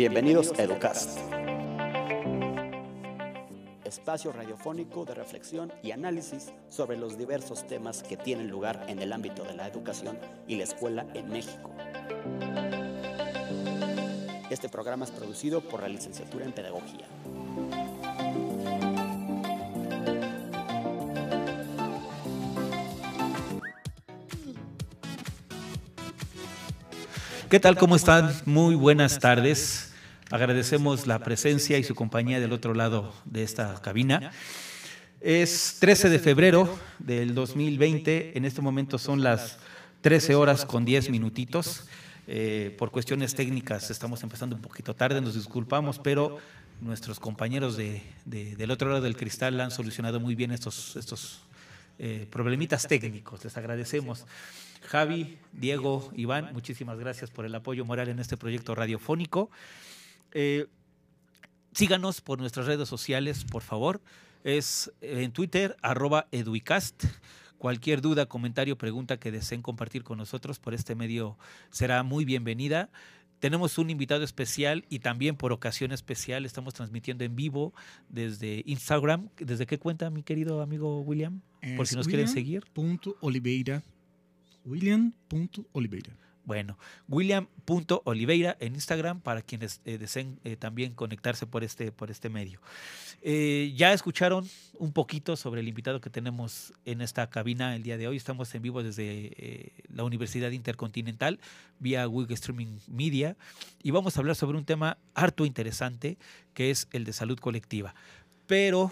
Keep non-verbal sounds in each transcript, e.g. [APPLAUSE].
Bienvenidos a Educast, espacio radiofónico de reflexión y análisis sobre los diversos temas que tienen lugar en el ámbito de la educación y la escuela en México. Este programa es producido por la licenciatura en Pedagogía. ¿Qué tal? ¿Cómo están? Muy buenas tardes. Agradecemos la presencia y su compañía del otro lado de esta cabina. Es 13 de febrero del 2020. En este momento son las 13 horas con 10 minutitos. Eh, por cuestiones técnicas estamos empezando un poquito tarde, nos disculpamos, pero nuestros compañeros de, del otro lado del cristal han solucionado muy bien estos, estos eh, problemitas técnicos. Les agradecemos. Javi, Diego, Iván, muchísimas gracias por el apoyo moral en este proyecto radiofónico. Eh, síganos por nuestras redes sociales, por favor. Es en Twitter, arroba eduicast. Cualquier duda, comentario, pregunta que deseen compartir con nosotros por este medio será muy bienvenida. Tenemos un invitado especial y también por ocasión especial estamos transmitiendo en vivo desde Instagram. ¿Desde qué cuenta, mi querido amigo William? por si nos quieren seguir. Punto Oliveira William.oliveira. Bueno, William.oliveira en Instagram para quienes eh, deseen eh, también conectarse por este, por este medio. Eh, ya escucharon un poquito sobre el invitado que tenemos en esta cabina el día de hoy. Estamos en vivo desde la Universidad Intercontinental vía Wig Streaming Media y vamos a hablar sobre un tema harto interesante que es el de salud colectiva. Pero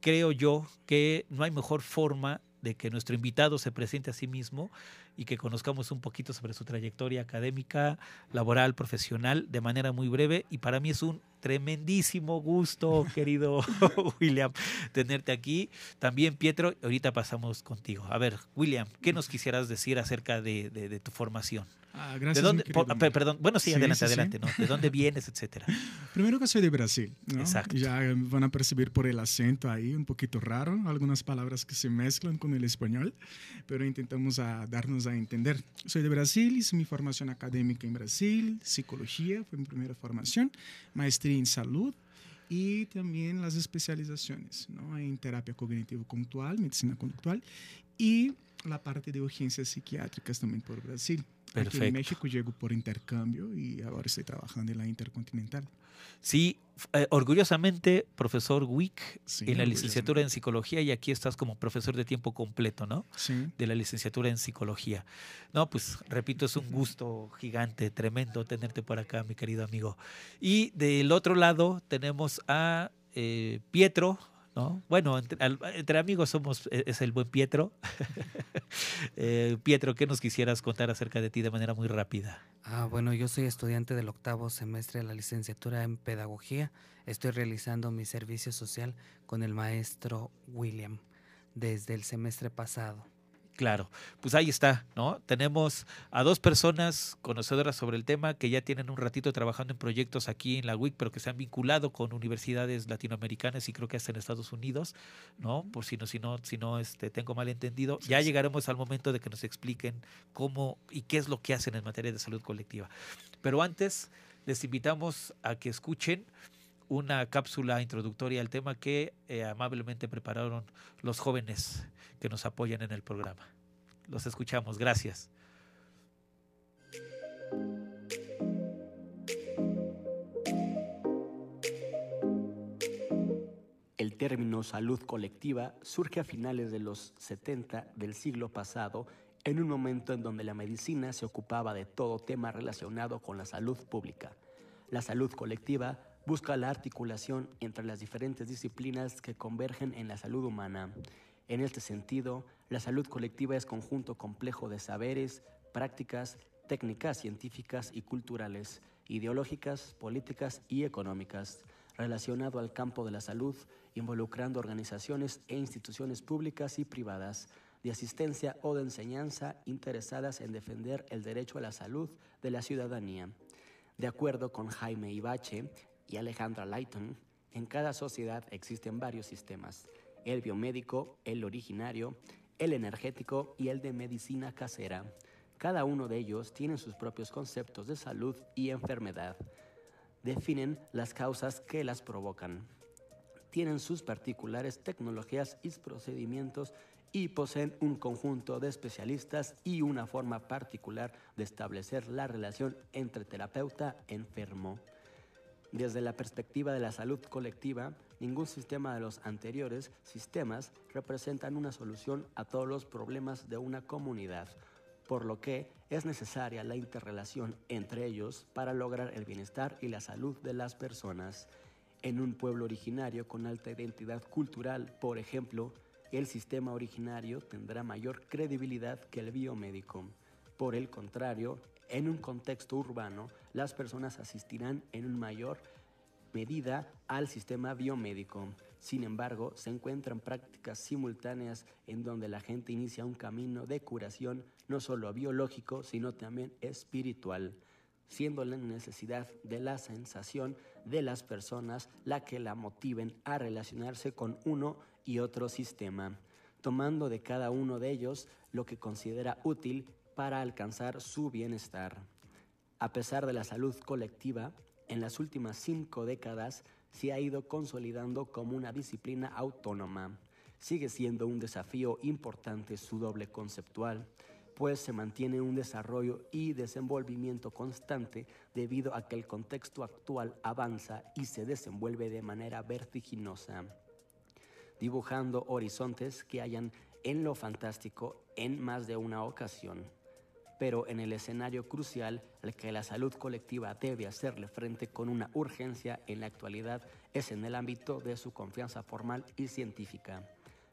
creo yo que no hay mejor forma de que nuestro invitado se presente a sí mismo y que conozcamos un poquito sobre su trayectoria académica, laboral, profesional, de manera muy breve. Y para mí es un tremendísimo gusto, [LAUGHS] querido [LAUGHS] William, tenerte aquí. También, Pietro, ahorita pasamos contigo. A ver, William, ¿qué nos quisieras decir acerca de tu formación? Ah, gracias. ¿De dónde, perdón, bueno, sí, adelante, adelante, ¿no? ¿De dónde vienes, etcétera? [LAUGHS] Primero que soy de Brasil, ¿no? Exacto. Ya van a percibir por el acento ahí un poquito raro, algunas palabras que se mezclan con el español, pero intentamos a darnos a entender. Soy de Brasil, hice mi formación académica en Brasil, psicología fue mi primera formación, maestría en salud, y también las especializaciones ¿no? en terapia cognitivo-conductual, medicina conductual y la parte de urgencias psiquiátricas también por Brasil. Perfecto. Aquí en México llego por intercambio y ahora estoy trabajando en la Intercontinental. Sí, eh, orgullosamente profesor Wick en la licenciatura en psicología y aquí estás como profesor de tiempo completo, ¿no? Sí. De la licenciatura en psicología. No, pues repito, es un gusto gigante, tremendo tenerte por acá, mi querido amigo. Y del otro lado tenemos a eh, Pietro, bueno, entre, amigos somos, e, es el buen Pietro. [LAUGHS] Eh, Pietro, ¿qué nos quisieras contar acerca de ti de manera muy rápida? Ah, bueno, yo soy estudiante del octavo semestre de la licenciatura en Pedagogía. Estoy realizando mi servicio social con el maestro William desde el semestre pasado. Claro, pues ahí está, ¿no? Tenemos a dos personas conocedoras sobre el tema que ya tienen un ratito trabajando en proyectos aquí en la WIC, pero que se han vinculado con universidades latinoamericanas y creo que hasta en Estados Unidos, ¿no? Por si no, si no, si no este, tengo mal entendido. Ya llegaremos al momento de que nos expliquen cómo y qué es lo que hacen en materia de salud colectiva. Pero antes, les invitamos a que escuchen una cápsula introductoria al tema que eh, amablemente prepararon los jóvenes que nos apoyan en el programa. Los escuchamos, gracias. El término salud colectiva surge a finales de los 70 del siglo pasado en un momento en donde la medicina se ocupaba de todo tema relacionado con la salud pública. La salud colectiva busca la articulación entre las diferentes disciplinas que convergen en la salud humana. En este sentido, la salud colectiva es conjunto complejo de saberes, prácticas, técnicas científicas y culturales, ideológicas, políticas y económicas, relacionado al campo de la salud, involucrando organizaciones e instituciones públicas y privadas de asistencia o de enseñanza interesadas en defender el derecho a la salud de la ciudadanía. De acuerdo con Jaime Ibache, y Alejandra Lighton, en cada sociedad existen varios sistemas, el biomédico, el originario, el energético y el de medicina casera. Cada uno de ellos tiene sus propios conceptos de salud y enfermedad. definen las causas que las provocan. Tienen sus particulares tecnologías y procedimientos y poseen un conjunto de especialistas y una forma particular de establecer la relación entre terapeuta-enfermo. Desde la perspectiva de la salud colectiva, ningún sistema de los anteriores sistemas representan una solución a todos los problemas de una comunidad, por lo que es necesaria la interrelación entre ellos para lograr el bienestar y la salud de las personas. En un pueblo originario con alta identidad cultural, por ejemplo, el sistema originario tendrá mayor credibilidad que el biomédico. Por el contrario, en un contexto urbano, las personas asistirán en una mayor medida al sistema biomédico. Sin embargo, se encuentran prácticas simultáneas en donde la gente inicia un camino de curación no solo biológico, sino también espiritual, siendo la necesidad de la sensación de las personas la que la motiven a relacionarse con uno y otro sistema, tomando de cada uno de ellos lo que considera útil para alcanzar su bienestar. A pesar de la salud colectiva, en las últimas cinco décadas se ha ido consolidando como una disciplina autónoma. Sigue siendo un desafío importante su doble conceptual, pues se mantiene un desarrollo y desenvolvimiento constante debido a que el contexto actual avanza y se desenvuelve de manera vertiginosa dibujando horizontes que hayan en lo fantástico en más de una ocasión. Pero en el escenario crucial al que la salud colectiva debe hacerle frente con una urgencia en la actualidad es en el ámbito de su confianza formal y científica,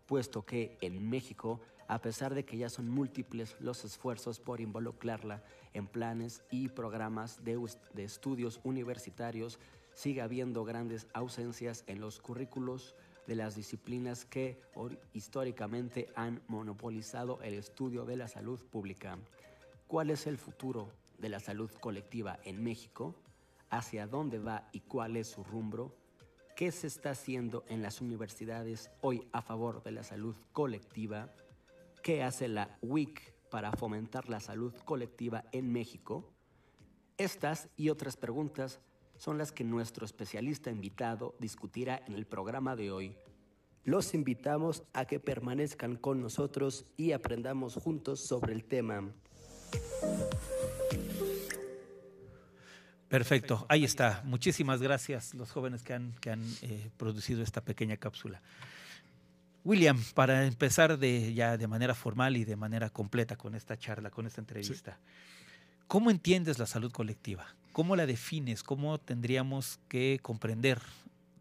puesto que en México, a pesar de que ya son múltiples los esfuerzos por involucrarla en planes y programas de, de estudios universitarios, sigue habiendo grandes ausencias en los currículos de las disciplinas que históricamente han monopolizado el estudio de la salud pública. ¿Cuál es el futuro de la salud colectiva en México? ¿Hacia dónde va y cuál es su rumbo? ¿Qué se está haciendo en las universidades hoy a favor de la salud colectiva? ¿Qué hace la WIC para fomentar la salud colectiva en México? Estas y otras preguntas son las que nuestro especialista invitado discutirá en el programa de hoy. Los invitamos a que permanezcan con nosotros y aprendamos juntos sobre el tema. Perfecto, ahí está. Muchísimas gracias los jóvenes que han, que han eh, producido esta pequeña cápsula. William, para empezar de, ya de manera formal y de manera completa con esta charla, con esta entrevista, ¿cómo entiendes la salud colectiva? ¿Cómo la defines? ¿Cómo tendríamos que comprender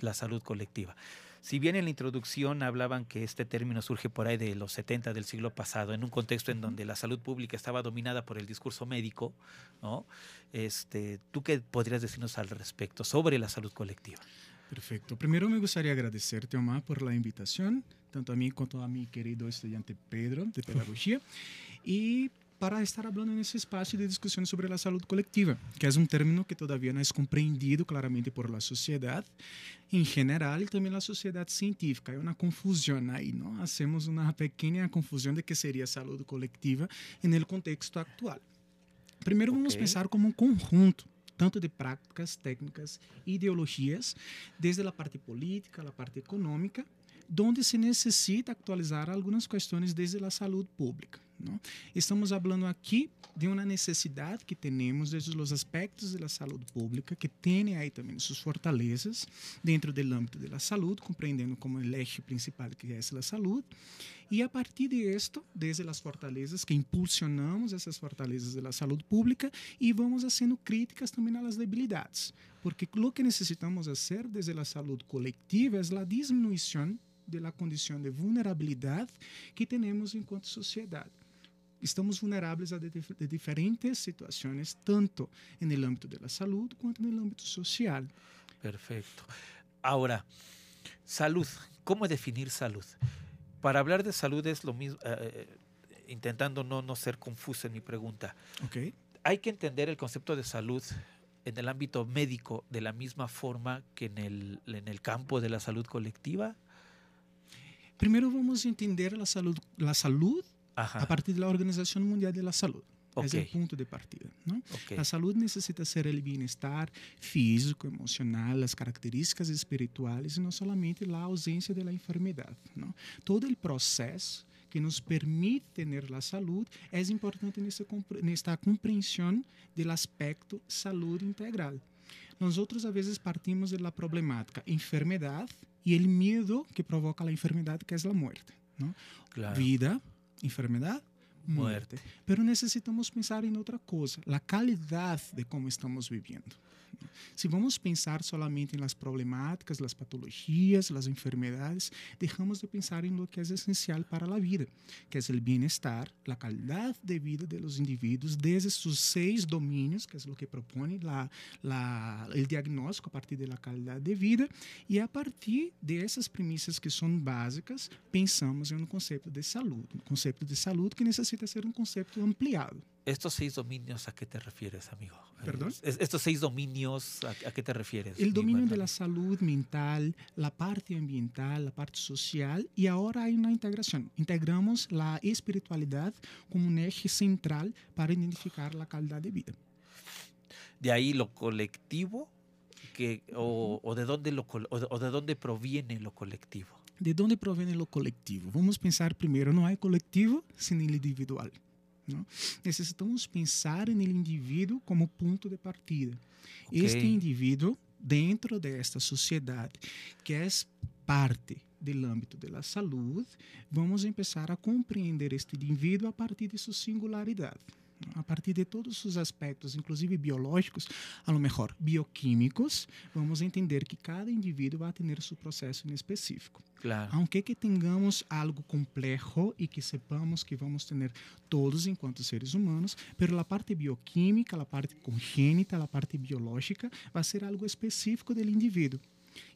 la salud colectiva? Si bien en la introducción hablaban que este término surge por ahí de los 70 del siglo pasado, en un contexto en donde la salud pública estaba dominada por el discurso médico, ¿no? Este, ¿Tú qué podrías decirnos al respecto sobre la salud colectiva? Perfecto. Primero me gustaría agradecerte, Omar, por la invitación, tanto a mí como a mi querido estudiante Pedro de [LAUGHS] Pedagogía. Y para estar hablando en ese espacio de discusión sobre la salud colectiva, que es un término que todavía no es comprendido claramente por la sociedad en general y también la sociedad científica. Hay una confusión ahí, ¿no? Hacemos una pequeña confusión de qué sería salud colectiva en el contexto actual. Primero vamos a pensar como un conjunto tanto de prácticas, técnicas, ideologías, desde la parte política, la parte económica, donde se necessita atualizar algumas questões desde a saúde pública. Não? Estamos falando aqui de uma necessidade que temos desde os aspectos da saúde pública, que tem aí também suas fortalezas dentro do âmbito da saúde, compreendendo como o eje principal que é a saúde, e a partir de isto, desde as fortalezas, que impulsionamos essas fortalezas da saúde pública e vamos fazendo críticas também às debilidades, porque o que necessitamos fazer desde a saúde coletiva é a diminuição da condição de vulnerabilidade que temos enquanto sociedade. Estamos vulneráveis a de, de diferentes situações, tanto no âmbito da saúde quanto no âmbito social. Perfecto. Ahora, salud. ¿Cómo definir salud? Para hablar de salud es lo mismo, eh, intentando no, no ser confuso en mi pregunta. Okay. Hay que entender el concepto de salud en el ámbito médico de la misma forma que en el, en el campo de la salud colectiva. Primeiro vamos entender a saúde, a saúde a partir da Organização Mundial da Saúde. Es el punto de partida. ¿no? La salud necesita ser el bienestar físico, emocional, las características espirituales y no solamente la ausencia de la enfermedad. ¿no? Todo el proceso que nos permite tener la salud es importante en esta comprensión del aspecto salud integral. Nosotros a veces partimos de la problemática enfermedad y el miedo que provoca la enfermedad, que es la muerte. ¿no? Vida, enfermedad, muerte. Pero necesitamos pensar en otra cosa, la calidad de cómo estamos viviendo. Si vamos a pensar solamente en las problemáticas, las patologías, las enfermedades, dejamos de pensar en lo que es esencial para la vida, que es el bienestar, la calidad de vida de los individuos desde sus seis dominios, que es lo que propone la, la, el diagnóstico a partir de la calidad de vida, y a partir de esas premisas que son básicas, pensamos en un concepto de salud, un concepto de salud que necesita ser un concepto ampliado. ¿Estos seis dominios a qué te refieres, amigo? ¿Perdón? ¿Estos seis dominios a, qué te refieres? El dominio de la salud mental, la parte ambiental, la parte social y ahora hay una integración. Integramos la espiritualidad como un eje central para identificar la calidad de vida. De ahí lo colectivo que, o, de dónde lo, o de dónde proviene lo colectivo. ¿De dónde proviene lo colectivo? Vamos a pensar primero, no hay colectivo sin el individual. Não? Necessitamos pensar no indivíduo como ponto de partida. Okay. Este indivíduo, dentro desta sociedade, que é parte do âmbito da saúde, vamos começar a compreender este indivíduo a partir de sua singularidade a partir de todos os aspectos, inclusive biológicos, a lo mejor bioquímicos, vamos entender que cada indivíduo vai ter seu processo em específico. Claro. Aunque que tenhamos algo complexo e que sepamos que vamos ter todos enquanto seres humanos, pero a parte bioquímica, a parte congênita, a parte biológica vai ser algo específico do indivíduo.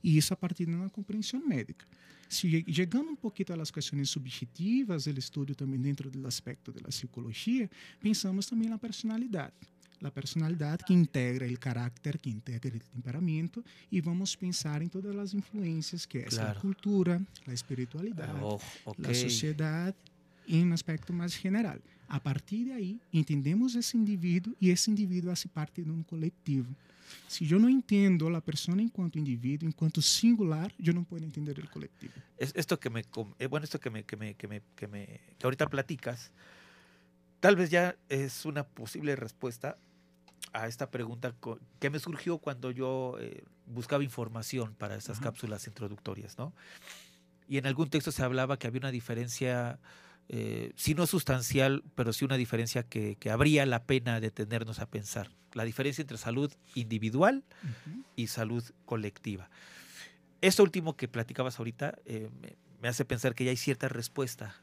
E isso a partir de uma compreensão médica. Si llegando un poquito a las cuestiones subjetivas, el estudio también dentro del aspecto de la psicología, pensamos también en la personalidad. La personalidad que integra el carácter, que integra el temperamento, y vamos a pensar en todas las influencias que es claro. la cultura, la espiritualidad, oh, okay. la sociedad, en un aspecto más general. A partir de ahí, entendemos ese individuo y ese individuo hace parte de un colectivo. Si yo no entiendo la persona en cuanto individuo, en cuanto singular, yo no puedo entender el colectivo. Es esto que me, eh, bueno, esto que me, que me, que me, que me, que ahorita platicas, tal vez ya es una posible respuesta a esta pregunta que me surgió cuando yo eh, buscaba información para estas cápsulas introductorias, ¿no? Y en algún texto se hablaba que había una diferencia eh, si no sustancial, pero sí una diferencia que, habría la pena detenernos a pensar. La diferencia entre salud individual y salud colectiva. Esto último que platicabas ahorita eh, me, hace pensar que ya hay cierta respuesta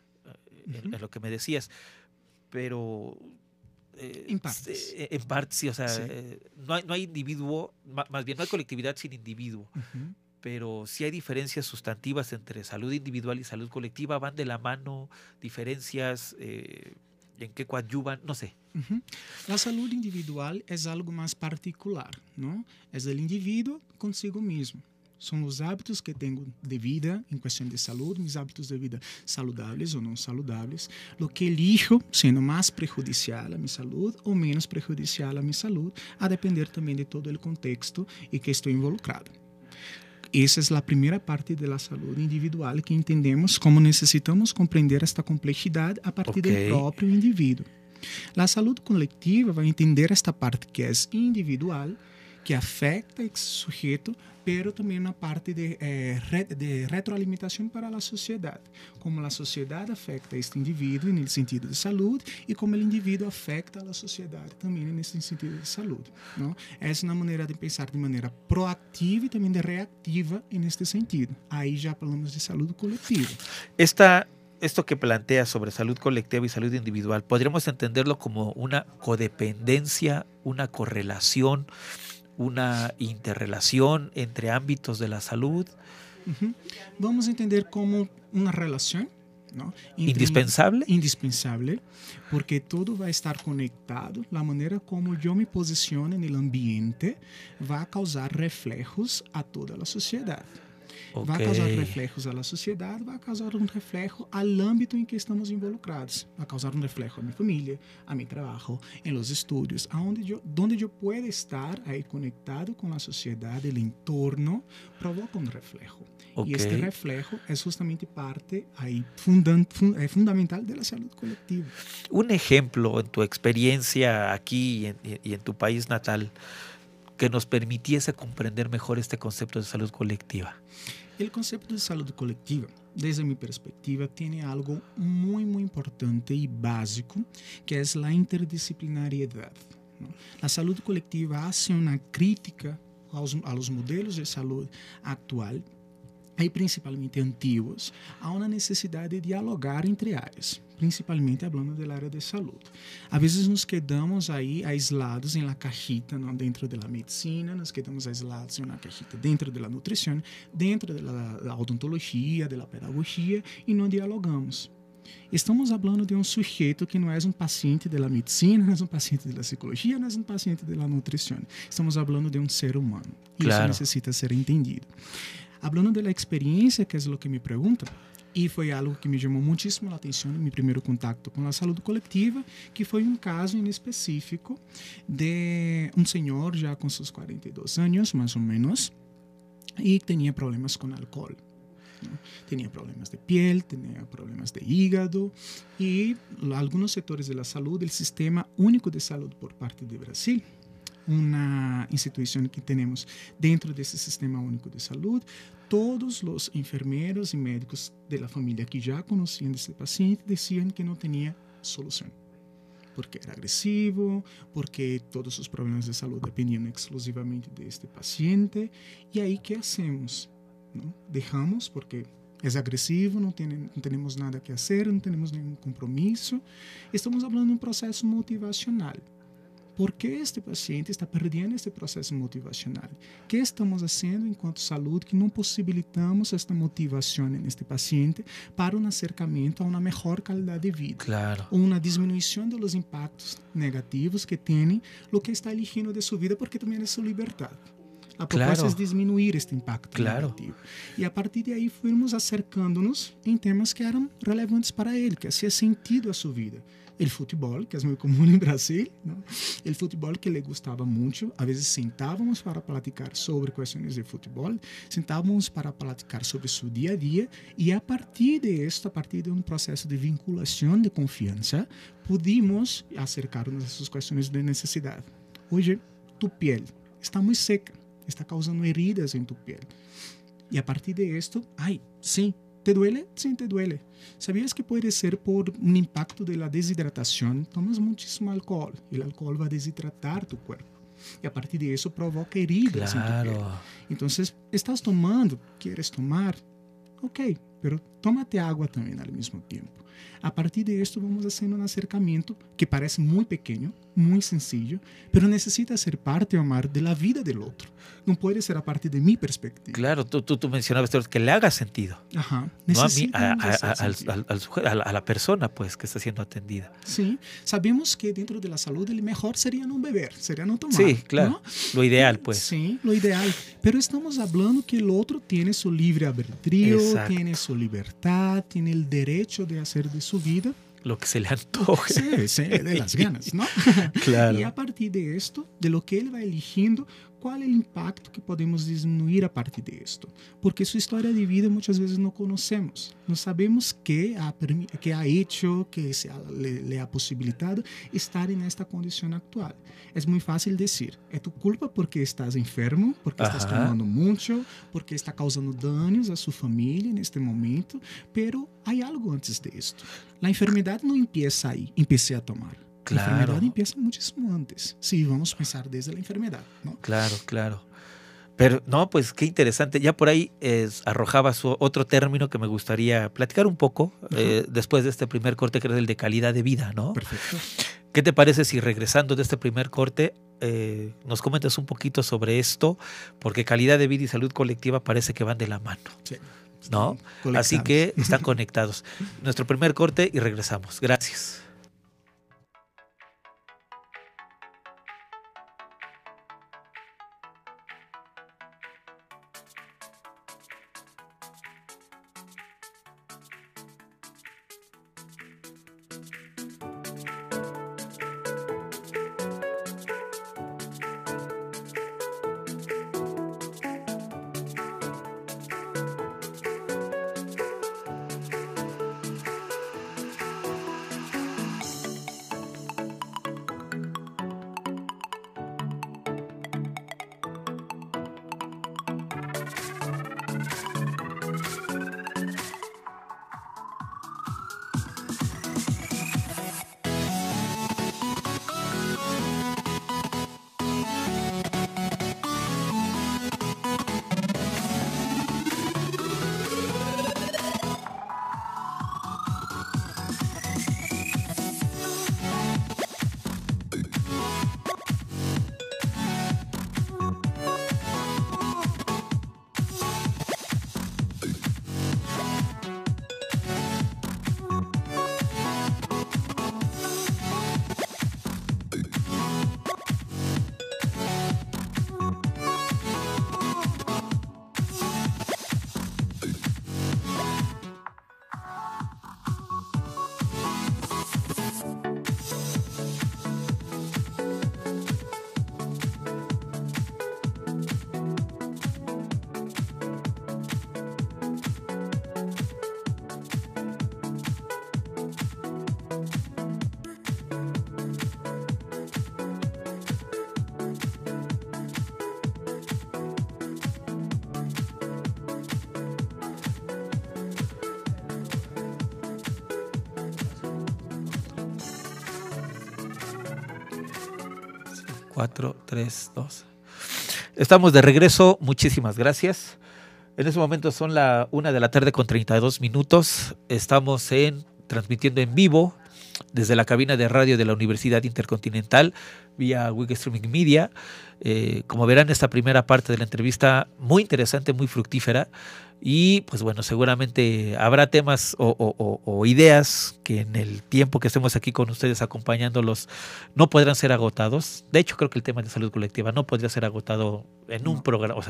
eh, en, lo que me decías, pero... en parte. En parte, sí, o sea, no, hay, no, hay, individuo, más bien no hay colectividad sin individuo pero si hay diferencias sustantivas entre salud individual y salud colectiva, van de la mano, diferencias eh, en qué coadyuvan, no sé. La salud individual es algo más particular, ¿no? Es el individuo consigo mismo. Son los hábitos que tengo de vida en cuestión de salud, mis hábitos de vida saludables o no saludables, lo que elijo siendo más prejudicial a mi salud o menos prejudicial a mi salud, a depender también de todo el contexto y que estoy involucrado. Essa é a primeira parte da saúde individual que entendemos como necessitamos compreender esta complexidade a partir okay. do próprio indivíduo. A saúde coletiva vai entender esta parte que é individual que afecta esse sujeito, pero também na parte de, eh, de retroalimentação para a sociedade, como a sociedade afecta este indivíduo no sentido de saúde e como o indivíduo afecta a sociedade também nesse sentido de saúde. Não? Essa é uma maneira de pensar de maneira proativa e também de reativa neste sentido. Aí já falamos de saúde coletiva. Esta esto que plantea sobre salud colectiva y salud individual, podríamos entenderlo como una codependencia, una correlación una interrelación entre ámbitos de la salud. Vamos a entender como una relación. ¿no? indispensable. Indispensable, porque todo va a estar conectado. La manera como yo me posiciono en el ambiente va a causar reflejos a toda la sociedad. Okay. Vai causar reflexos à sociedade, vai causar um reflexo ao âmbito em que estamos involucrados, vai causar um reflexo à minha família, a meu trabalho, em los estudos, aonde eu, onde eu posso estar aí conectado com a sociedade, o entorno, provoca um reflexo. Okay. E este reflexo é justamente parte aí fundan, fund, é fundamental da saúde coletiva. Um exemplo em tua experiência aqui e em tu país natal que nos permitiese compreender mejor este concepto de salud colectiva. O conceito de saúde coletiva, desde minha perspectiva, tem algo muito, muito importante e básico, que é a interdisciplinariedade. A saúde coletiva faz uma crítica aos, aos modelos de saúde atual e principalmente antigos, há uma necessidade de dialogar entre áreas, principalmente falando da área de saúde. Às vezes nos quedamos aí aislados em la cajita, não dentro da medicina, nos quedamos aislados em uma cajita dentro da nutrição, dentro da odontologia, da pedagogia e não dialogamos. Estamos falando de um sujeito que não é um paciente da medicina, não é um paciente da psicologia, não é um paciente da nutrição. Estamos falando de um ser humano. Claro. isso necessita ser entendido. Hablando de la experiencia, que es lo que me pregunta, e foi algo que me chamou muitíssimo a atenção no meu primeiro contato com a saúde coletiva, que foi um caso em específico de um senhor já com seus 42 anos, mais ou menos, e tinha problemas com álcool. Tinha problemas de piel, tinha problemas de hígado e alguns setores da saúde, o Sistema Único de Saúde por parte do Brasil, uma instituição que temos dentro desse Sistema Único de Saúde, todos os enfermeiros e médicos da família que já conheciam esse paciente diziam que não tinha solução. Porque era agressivo, porque todos os problemas de saúde dependiam exclusivamente deste paciente. E aí, que hacemos? Deixamos, porque é agressivo, não, tem, não temos nada que fazer, não temos nenhum compromisso. Estamos falando de um processo motivacional. ¿Por qué este paciente está perdendo este processo motivacional? O que estamos fazendo enquanto saúde que não possibilitamos esta motivação neste paciente para um acercamento a uma melhor qualidade de vida? Claro. Ou uma diminuição dos impactos negativos que tem o que está eligindo de sua vida, porque também é sua liberdade. A proposta claro. é diminuir este impacto claro. negativo. E a partir de aí fomos acercando-nos em temas que eram relevantes para ele, que fazia sentido a sua vida o futebol, que é muito comum em Brasil, o futebol que ele gostava muito. Às vezes sentávamos para platicar sobre questões de futebol, sentávamos para platicar sobre seu dia a dia e a partir de isso, a partir de um processo de vinculação, de confiança, pudimos acercar-nos a essas questões de necessidade. Hoje, tu pele está muito seca, está causando heridas em tu pele. E a partir de isto, ai, sim, ¿Te duele? Sim, te duele. ¿Sabías que pode ser por um impacto de la deshidratação? Tomas muitíssimo álcool e o álcool vai deshidratar tu corpo. E a partir de isso provoca heridas claro. em tu piel. Então, estás tomando, queres tomar, ok, pero tómate água também ao mesmo tempo. A partir de esto vamos haciendo un acercamiento que parece muy pequeño, muy sencillo, pero necesita ser parte, Omar, de la vida del otro. No puede ser a partir de mi perspectiva. Claro, tú, tú, tú mencionabas que le haga sentido. Ajá. No a, mí, a, a, al, al, a, la persona pues que está siendo atendida. Sí, sabemos que dentro de la salud el mejor sería no beber, sería no tomar. Sí, claro. ¿no? Lo ideal pues. Sí, lo ideal. Pero estamos hablando que el otro tiene su libre albedrío, tiene su libertad, tiene el derecho de hacer de su vida. Lo que se le antoje. Sí, sí, de las ganas, ¿no? [LAUGHS] Claro. Y a partir de esto, de lo que él va eligiendo, qual é o impacto que podemos diminuir a partir disto? Porque sua história de vida muitas vezes não conhecemos. Não sabemos que ha, que ha hecho, que se ha, le, le ha possibilitado estar nesta condição atual. É muito fácil dizer, é tu culpa porque estás enfermo, porque estás tomando muito, porque está causando danos a sua família neste momento, pero há algo antes disto. A enfermidade não empieza aí, empecé a tomar. Claro. La enfermedad empieza muchísimo antes. Sí, vamos a pensar desde la enfermedad, ¿no? Claro, claro. Pero no, pues qué interesante. Ya por ahí es, arrojabas otro término que me gustaría platicar un poco eh, después de este primer corte, que es el de calidad de vida, ¿no? Perfecto. ¿Qué te parece si regresando de este primer corte eh, nos comentas un poquito sobre esto? Porque calidad de vida y salud colectiva parece que van de la mano. Sí. ¿No? Así que están conectados. Nuestro primer corte y regresamos. Gracias. 4, 3, 2. Estamos de regreso, muchísimas gracias. En este momento son la una de la tarde con 32 minutos. Estamos en transmitiendo en vivo desde la cabina de radio de la Universidad Intercontinental vía Wig Streaming Media. Eh, como verán, esta primera parte de la entrevista muy interesante, muy fructífera. Y pues bueno, seguramente habrá temas o, ideas que en el tiempo que estemos aquí con ustedes acompañándolos no podrán ser agotados. De hecho, creo que el tema de salud colectiva no podría ser agotado en un programa.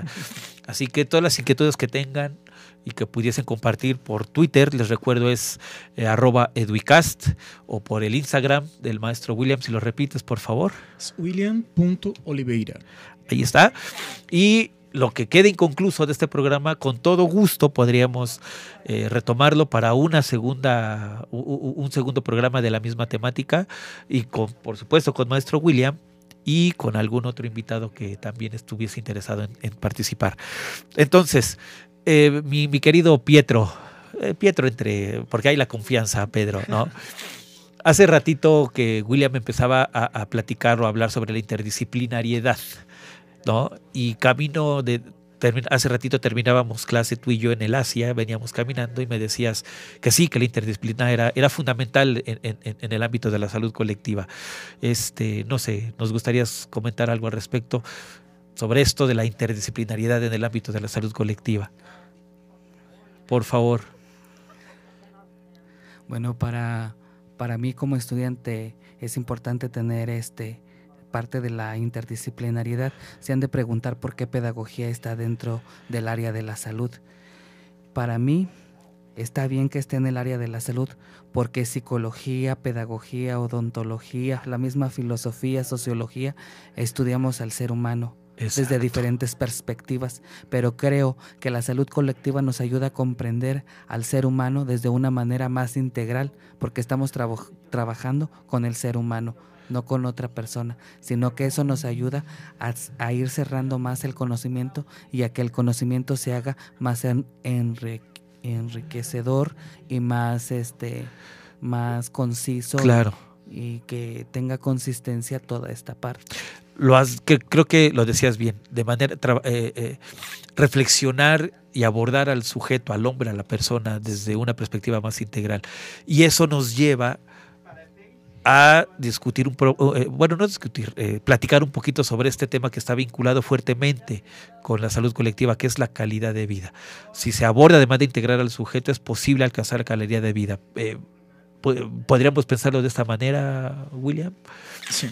así que todas las inquietudes que tengan y que pudiesen compartir por Twitter, les recuerdo es eh, arroba eduicast o por el Instagram del maestro William, si lo repites, por favor. William.oliveira. Ahí está. Y lo que quede inconcluso de este programa, con todo gusto podríamos eh, retomarlo para una segunda, un segundo programa de la misma temática y con, por supuesto, con maestro William y con algún otro invitado que también estuviese interesado en, participar. Entonces, eh, mi, querido Pietro, eh, Pietro entre, porque hay la confianza, Pedro, ¿no? [LAUGHS] Hace ratito que William empezaba a, a platicar o a hablar sobre la interdisciplinariedad ¿no? Y camino de, hace ratito terminábamos clase tú y yo en el Asia, veníamos caminando y me decías que sí, que la interdisciplina era, era fundamental en, el ámbito de la salud colectiva. Este, no sé, nos gustaría comentar algo al respecto sobre esto de la interdisciplinariedad en el ámbito de la salud colectiva. Por favor. Bueno, para, para mí como estudiante es importante tener este parte de la interdisciplinariedad, se han de preguntar por qué pedagogía está dentro del área de la salud. Para mí, está bien que esté en el área de la salud porque psicología, pedagogía, odontología, la misma filosofía, sociología, estudiamos al ser humano. Desde diferentes perspectivas, pero creo que la salud colectiva nos ayuda a comprender al ser humano desde una manera más integral, porque estamos trabajando con el ser humano, no con otra persona, sino que eso nos ayuda a, ir cerrando más el conocimiento y a que el conocimiento se haga más enriquecedor y más este más conciso claro. y que tenga consistencia toda esta parte. Lo has, que, creo que lo decías bien, de manera eh, eh, reflexionar y abordar al sujeto, al hombre, a la persona desde una perspectiva más integral. Y eso nos lleva a discutir un eh, bueno no discutir platicar un poquito sobre este tema que está vinculado fuertemente con la salud colectiva que es la calidad de vida. Si se aborda además de integrar al sujeto es posible alcanzar la calidad de vida. Podríamos pensarlo de esta manera William. Sí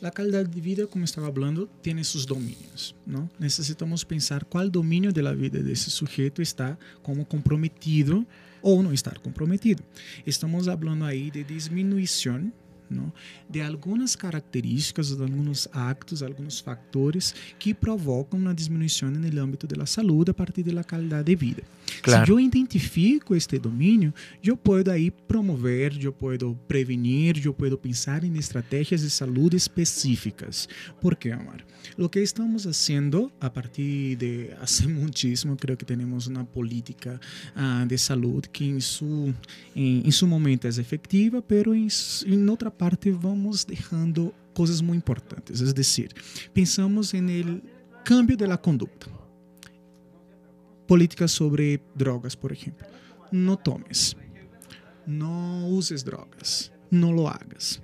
la calidad de vida, como estaba hablando, tiene sus dominios. ¿no? Necesitamos pensar cuál dominio de vida de ese sujeto está como comprometido ou não estar comprometido. Estamos falando aí de diminuição não? de algumas características, de alguns actos, alguns fatores que provocam uma diminuição no âmbito da saúde a partir da qualidade de vida. Claro. Se eu identifico este domínio, eu posso aí promover, eu posso prevenir, eu posso pensar em estratégias de saúde específicas. Por quê, Amar? O que estamos fazendo a partir de há [LAUGHS] muitíssimo, creio que temos uma política uh, de saúde que em seu em, em seu momento é efetiva, pero em, em outra parte vamos deixando coisas muito importantes. É decir, pensamos em el cambio de la. Políticas sobre drogas, por exemplo. Não tomes. Não uses drogas. Não lo hagas.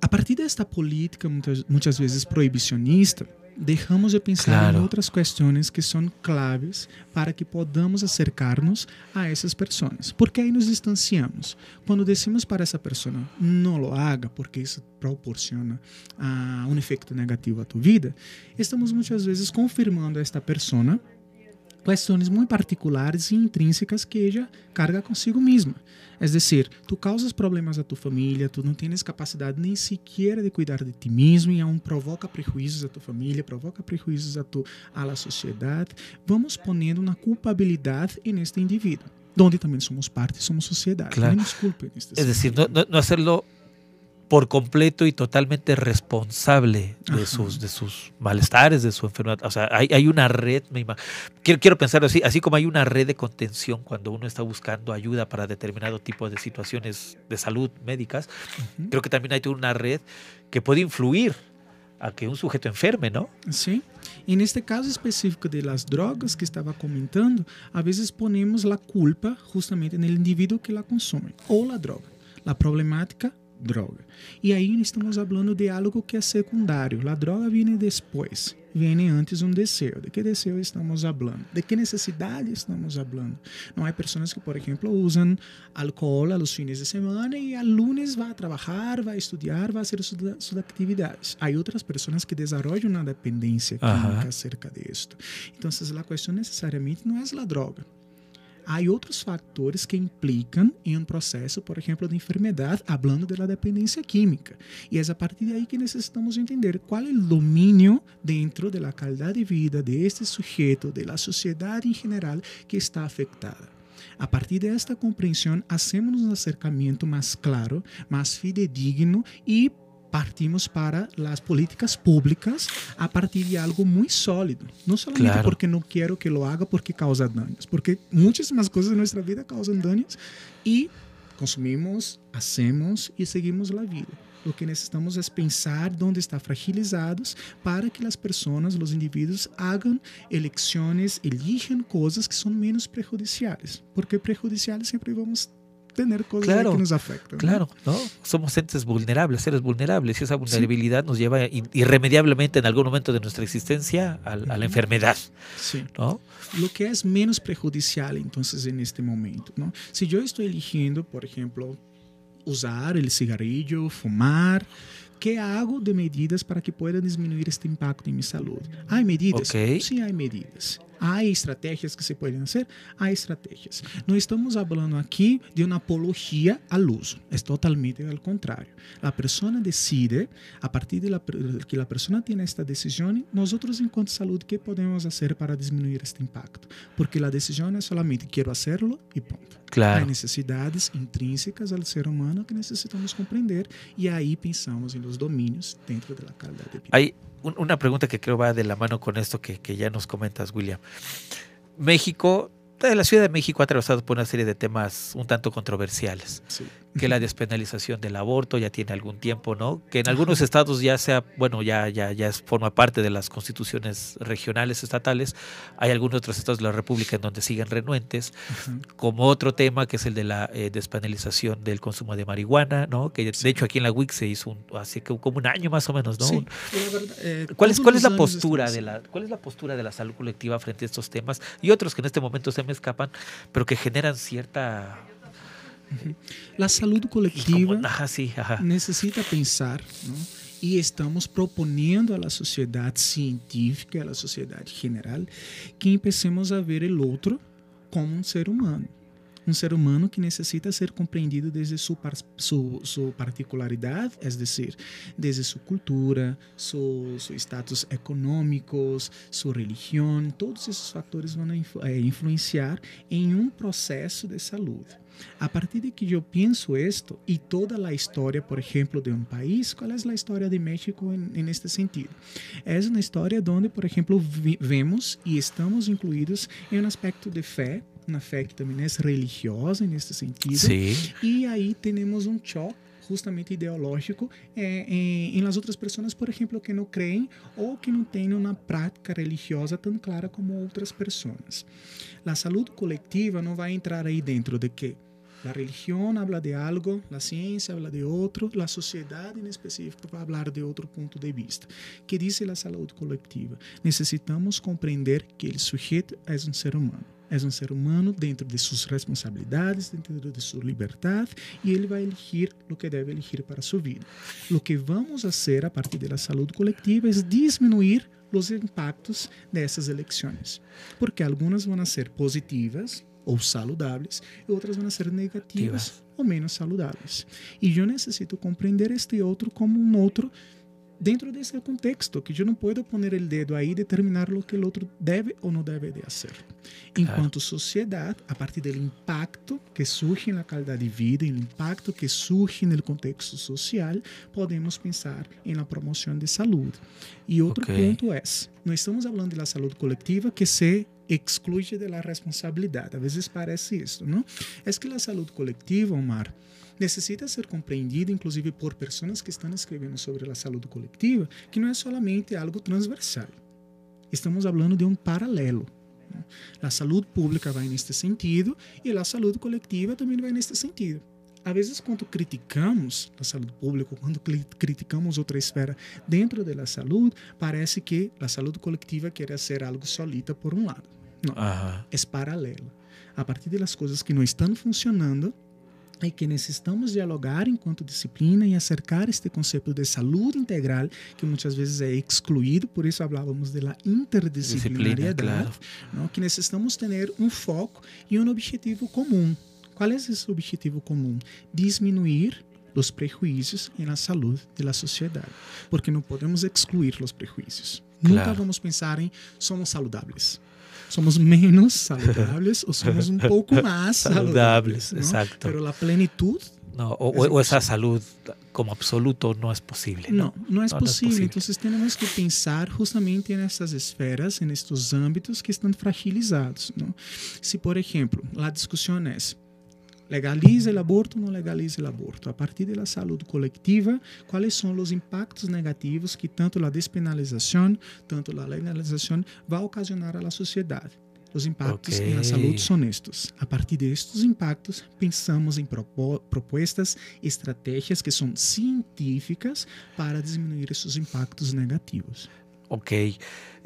A partir desta política, muitas, muitas vezes proibicionista, deixamos de pensar claro. em outras questões que são claves para que podamos acercar-nos a essas pessoas. Porque aí nos distanciamos. Quando decimos para essa pessoa, não lo haga, porque isso proporciona uh, um efeito negativo à tua vida, estamos muitas vezes confirmando a esta pessoa questões muito particulares e intrínsecas que ela carga consigo mesma. É decir, tu causas problemas a tua família, tu não tens capacidade nem sequer de cuidar de ti mesmo e aún provoca prejuízos a tua família, provoca prejuízos a tu a la sociedade. Vamos ponendo uma culpabilidade neste indivíduo, onde também somos parte, somos sociedade. Claro. É decir, não, hacerlo por completo y totalmente responsable de sus, de sus malestares, de su enfermedad. O sea, hay, hay una red, me quiero, quiero pensarlo así, así como hay una red de contención cuando uno está buscando ayuda para determinado tipo de situaciones de salud médicas, creo que también hay una red que puede influir a que un sujeto enferme, ¿no? Sí. en este caso específico de las drogas que estaba comentando, a veces ponemos la culpa justamente en el individuo que la consume o la droga. La problemática droga. E aí estamos falando de algo que é secundário. A droga vem depois, vem antes um desejo. De que desejo estamos falando? De que necessidade estamos falando? Não há pessoas que, por exemplo, usam álcool aos fins de semana e al lunes vai trabalhar, vai estudar, vai fazer suas, suas atividades. Há outras pessoas que desenvolvem uma dependência química uh -huh. acerca disto. Então, a questão necessariamente não é a droga há outros fatores que implicam em um processo, por exemplo, de enfermidade, falando da dependência química. E é a partir daí que necessitamos entender qual é o domínio dentro da qualidade de vida deste sujeito, da sociedade em geral que está afetada. A partir desta compreensão, hacemos um acercamento mais claro, mais fidedigno e partimos para as políticas públicas a partir de algo muito sólido. Não somente claro. porque não quero que lo haga porque causa danos, porque muitíssimas coisas em nossa vida causam danos e consumimos, hacemos e seguimos a vida. O que necessitamos é pensar onde está fragilizados para que as pessoas, os indivíduos, hagam eleições, elijan coisas que são menos prejudiciais, porque prejudiciais sempre vamos tener cosas claro, que nos afectan. Claro, ¿no? Somos entes vulnerables, seres vulnerables, y esa vulnerabilidad sí. nos lleva irremediablemente en algún momento de nuestra existencia a, a la enfermedad. Sí. ¿no? Lo que es menos prejudicial entonces en este momento, ¿no? Si yo estoy eligiendo, por ejemplo, usar el cigarrillo, fumar, ¿Qué hago de medidas para que pueda disminuir este impacto en mi salud? ¿Hay medidas? Okay. Sí, hay medidas. Há estratégias que se podem fazer? Há estratégias. Não estamos falando aqui de uma apologia ao uso. É totalmente ao contrário. A pessoa decide, a partir de la, que a pessoa tenha esta decisão, nós enquanto saúde, que podemos fazer para diminuir este impacto? Porque a decisão é somente quero hacerlo e ponto. Claro. Há necessidades intrínsecas ao ser humano que necessitamos compreender e aí pensamos em los domínios dentro da qualidade de vida. Aí una pregunta que creo va de la mano con esto que, que ya nos comentas, William. México la Ciudad de México ha atravesado por una serie de temas un tanto controversiales. Que la despenalización del aborto ya tiene algún tiempo, ¿no? Que en algunos estados ya sea, bueno, ya, ya, ya forma parte de las constituciones regionales, estatales. Hay algunos otros estados de la República en donde siguen renuentes. Como otro tema que es el de la eh, despenalización del consumo de marihuana, ¿no? Que de hecho aquí en la WIC se hizo un, hace como un año más o menos, ¿no? Eh, ¿Cuál es, cuál es la postura de la, cuál es la postura de la salud colectiva frente a estos temas y otros que en este momento se me escapan, pero que generan cierta... La salud colectiva necesita pensar, y estamos proponiendo a la sociedad científica, a la sociedad general, que empecemos a ver el otro como un ser humano. um ser humano que necessita ser compreendido desde sua, sua, sua particularidade, é decir, desde sua cultura, seu, seu status econômicos, sua religião, todos esses fatores vão eh, influenciar em um processo de saúde. A partir de que eu penso isto e toda a história, por exemplo, de um país, qual é a história de México em, este sentido? É uma história onde, por exemplo, vemos e estamos incluídos em um aspecto de fé, uma fé que também é religiosa nesse sentido. Sim. E aí temos um choque justamente ideológico eh, em, em las outras pessoas, por exemplo, que não creem ou que não têm uma prática religiosa tão clara como outras pessoas. A saúde coletiva não vai entrar aí dentro de que La religión habla de algo, la ciencia habla de otro, la sociedad en específico va a hablar de otro punto de vista. ¿Qué dice la salud colectiva? Necesitamos comprender que el sujeto es un ser humano. É um ser humano dentro de suas responsabilidades, dentro de sua liberdade, e ele vai elegir o que deve elegir para sua vida. O que vamos fazer a partir da saúde coletiva é diminuir os impactos dessas eleições, porque algumas vão ser positivas, ou saudáveis, e outras vão ser negativas ou menos saudáveis. E eu necessito compreender este outro como um outro dentro desse contexto, que eu não posso pôr o dedo aí e determinar o que o outro deve ou não deve de fazer. Enquanto claro. sociedade, a partir do impacto que surge na qualidade de vida, o impacto que surge no contexto social, podemos pensar em la promoção de saúde. E outro okay. ponto é, nós estamos falando da saúde coletiva que se exclui de la responsabilidade. A vezes parece isso, não? É que a saúde coletiva, Omar, necessita ser compreendida, inclusive por pessoas que estão escrevendo sobre a saúde coletiva, que não é solamente algo transversal. Estamos falando de um paralelo. A saúde pública vai neste sentido e a saúde coletiva também vai neste sentido. Às vezes, quando criticamos a saúde pública, quando criticamos outra esfera dentro da saúde, parece que a saúde coletiva quer ser algo solita por um lado. Não, é paralelo. A partir das coisas que não estão funcionando, e que necessitamos dialogar enquanto disciplina e acercar este conceito de saúde integral que muitas vezes é excluído, por isso falávamos da interdisciplinariedade, claro. que necessitamos ter um foco e um objetivo comum. Qual é esse objetivo comum? Diminuir os prejuízos na saúde da sociedade, porque não podemos excluir os prejuízos. Claro. Nunca vamos pensar em somos saudáveis somos menos saludables o somos un poco [LAUGHS] más saludables. saludables ¿no? Exacto. Pero la plenitud no, o, o, esa salud como absoluto no es posible. No, no, no, es, no, posible. no es, posible. Entonces tenemos que pensar justamente en estas esferas, en estos ámbitos que están fragilizados. Si, por ejemplo, la discusión es legaliza o aborto ou não legaliza o aborto. A partir da saúde coletiva, quais são os impactos negativos que tanto a despenalização, tanto a legalização vai ocasionar à sociedade. Os impactos okay. na saúde são estes. A partir destes impactos, pensamos em propostas, estratégias que são científicas para diminuir esses impactos negativos. Ok.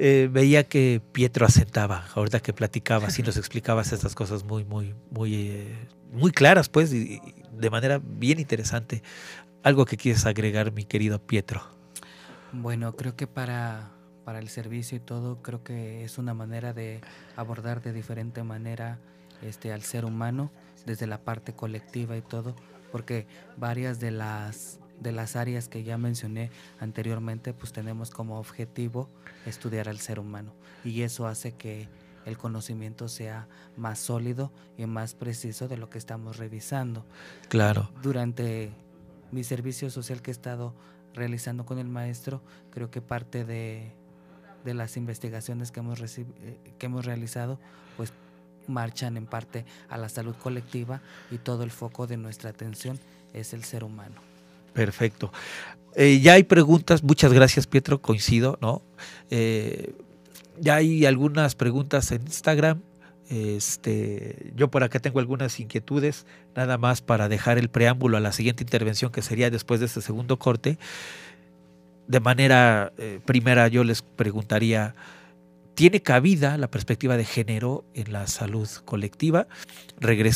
Eh, veía que Pietro asentaba, ahorita que platicabas y nos [LAUGHS] explicabas estas cosas muy, muy, muy, eh, muy claras, pues, y, de manera bien interesante. ¿Algo que quieres agregar, mi querido Pietro? Bueno, creo que para, para el servicio y todo, creo que es una manera de abordar de diferente manera este, al ser humano, desde la parte colectiva y todo, porque varias de las de las áreas que ya mencioné anteriormente, pues tenemos como objetivo estudiar al ser humano y eso hace que el conocimiento sea más sólido y más preciso de lo que estamos revisando. Claro. Durante mi servicio social que he estado realizando con el maestro, creo que parte de, de las investigaciones que hemos, eh, que hemos realizado, pues marchan en parte a la salud colectiva y todo el foco de nuestra atención es el ser humano. Perfecto. Eh, ya hay preguntas, muchas gracias Pietro, coincido, ¿no? Eh, ya hay algunas preguntas en Instagram. Este, yo por acá tengo algunas inquietudes, nada más para dejar el preámbulo a la siguiente intervención que sería después de este segundo corte. De manera eh, primera yo les preguntaría, ¿tiene cabida la perspectiva de género en la salud colectiva?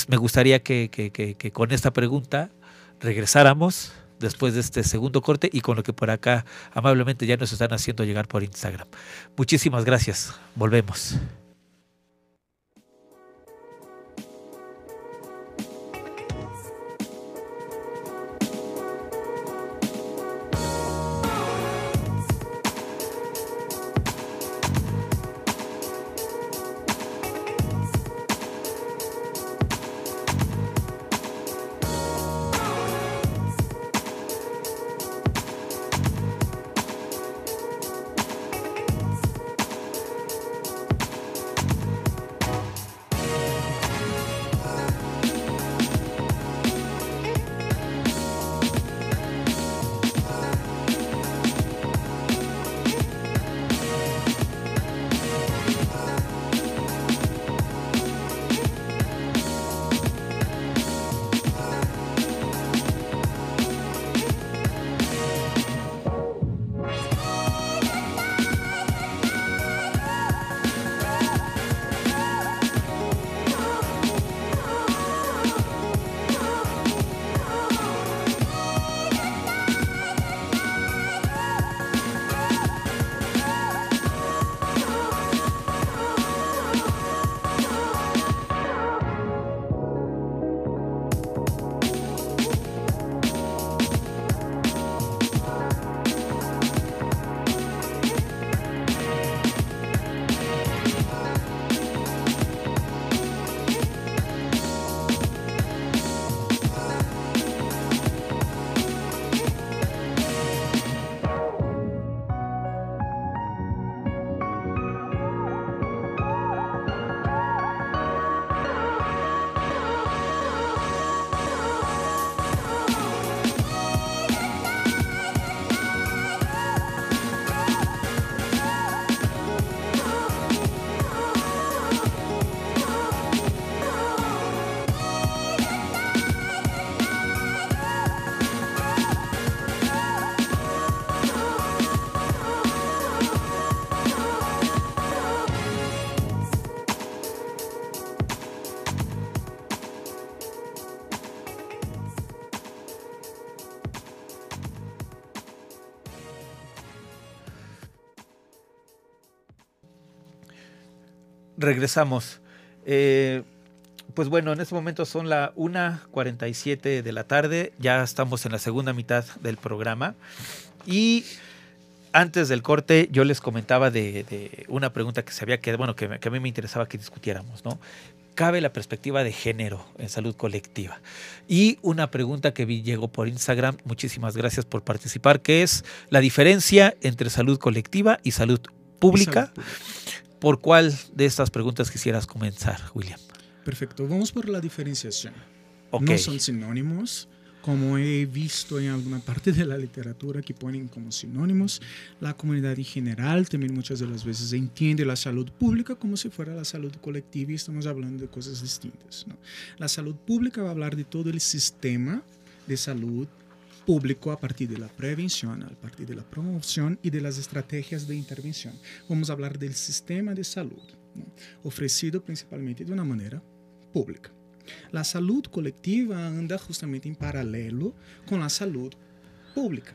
me gustaría que con esta pregunta regresáramos después de este segundo corte y con lo que por acá amablemente ya nos están haciendo llegar por Instagram. Muchísimas gracias. Volvemos. Regresamos. Eh, pues bueno, en este momento son la 1.47 de la tarde, ya estamos en la segunda mitad del programa y antes del corte yo les comentaba de, una pregunta que se había quedado, bueno, que, a mí me interesaba que discutiéramos, ¿no? Cabe la perspectiva de género en salud colectiva. Y una pregunta que vi llegó por Instagram, muchísimas gracias por participar, que es la diferencia entre salud colectiva y salud pública. ¿Por cuál de estas preguntas quisieras comenzar, William? Perfecto, vamos por la diferenciación. No son sinónimos, como he visto en alguna parte de la literatura que ponen como sinónimos. La comunidad en general también muchas de las veces entiende la salud pública como si fuera la salud colectiva y estamos hablando de cosas distintas. La salud pública va a hablar de todo el sistema de salud público a partir de la prevención, a partir de la promoción y de las estrategias de intervención. Vamos a hablar del sistema de salud, ofrecido principalmente de una manera pública. La salud colectiva anda justamente en paralelo con la salud pública.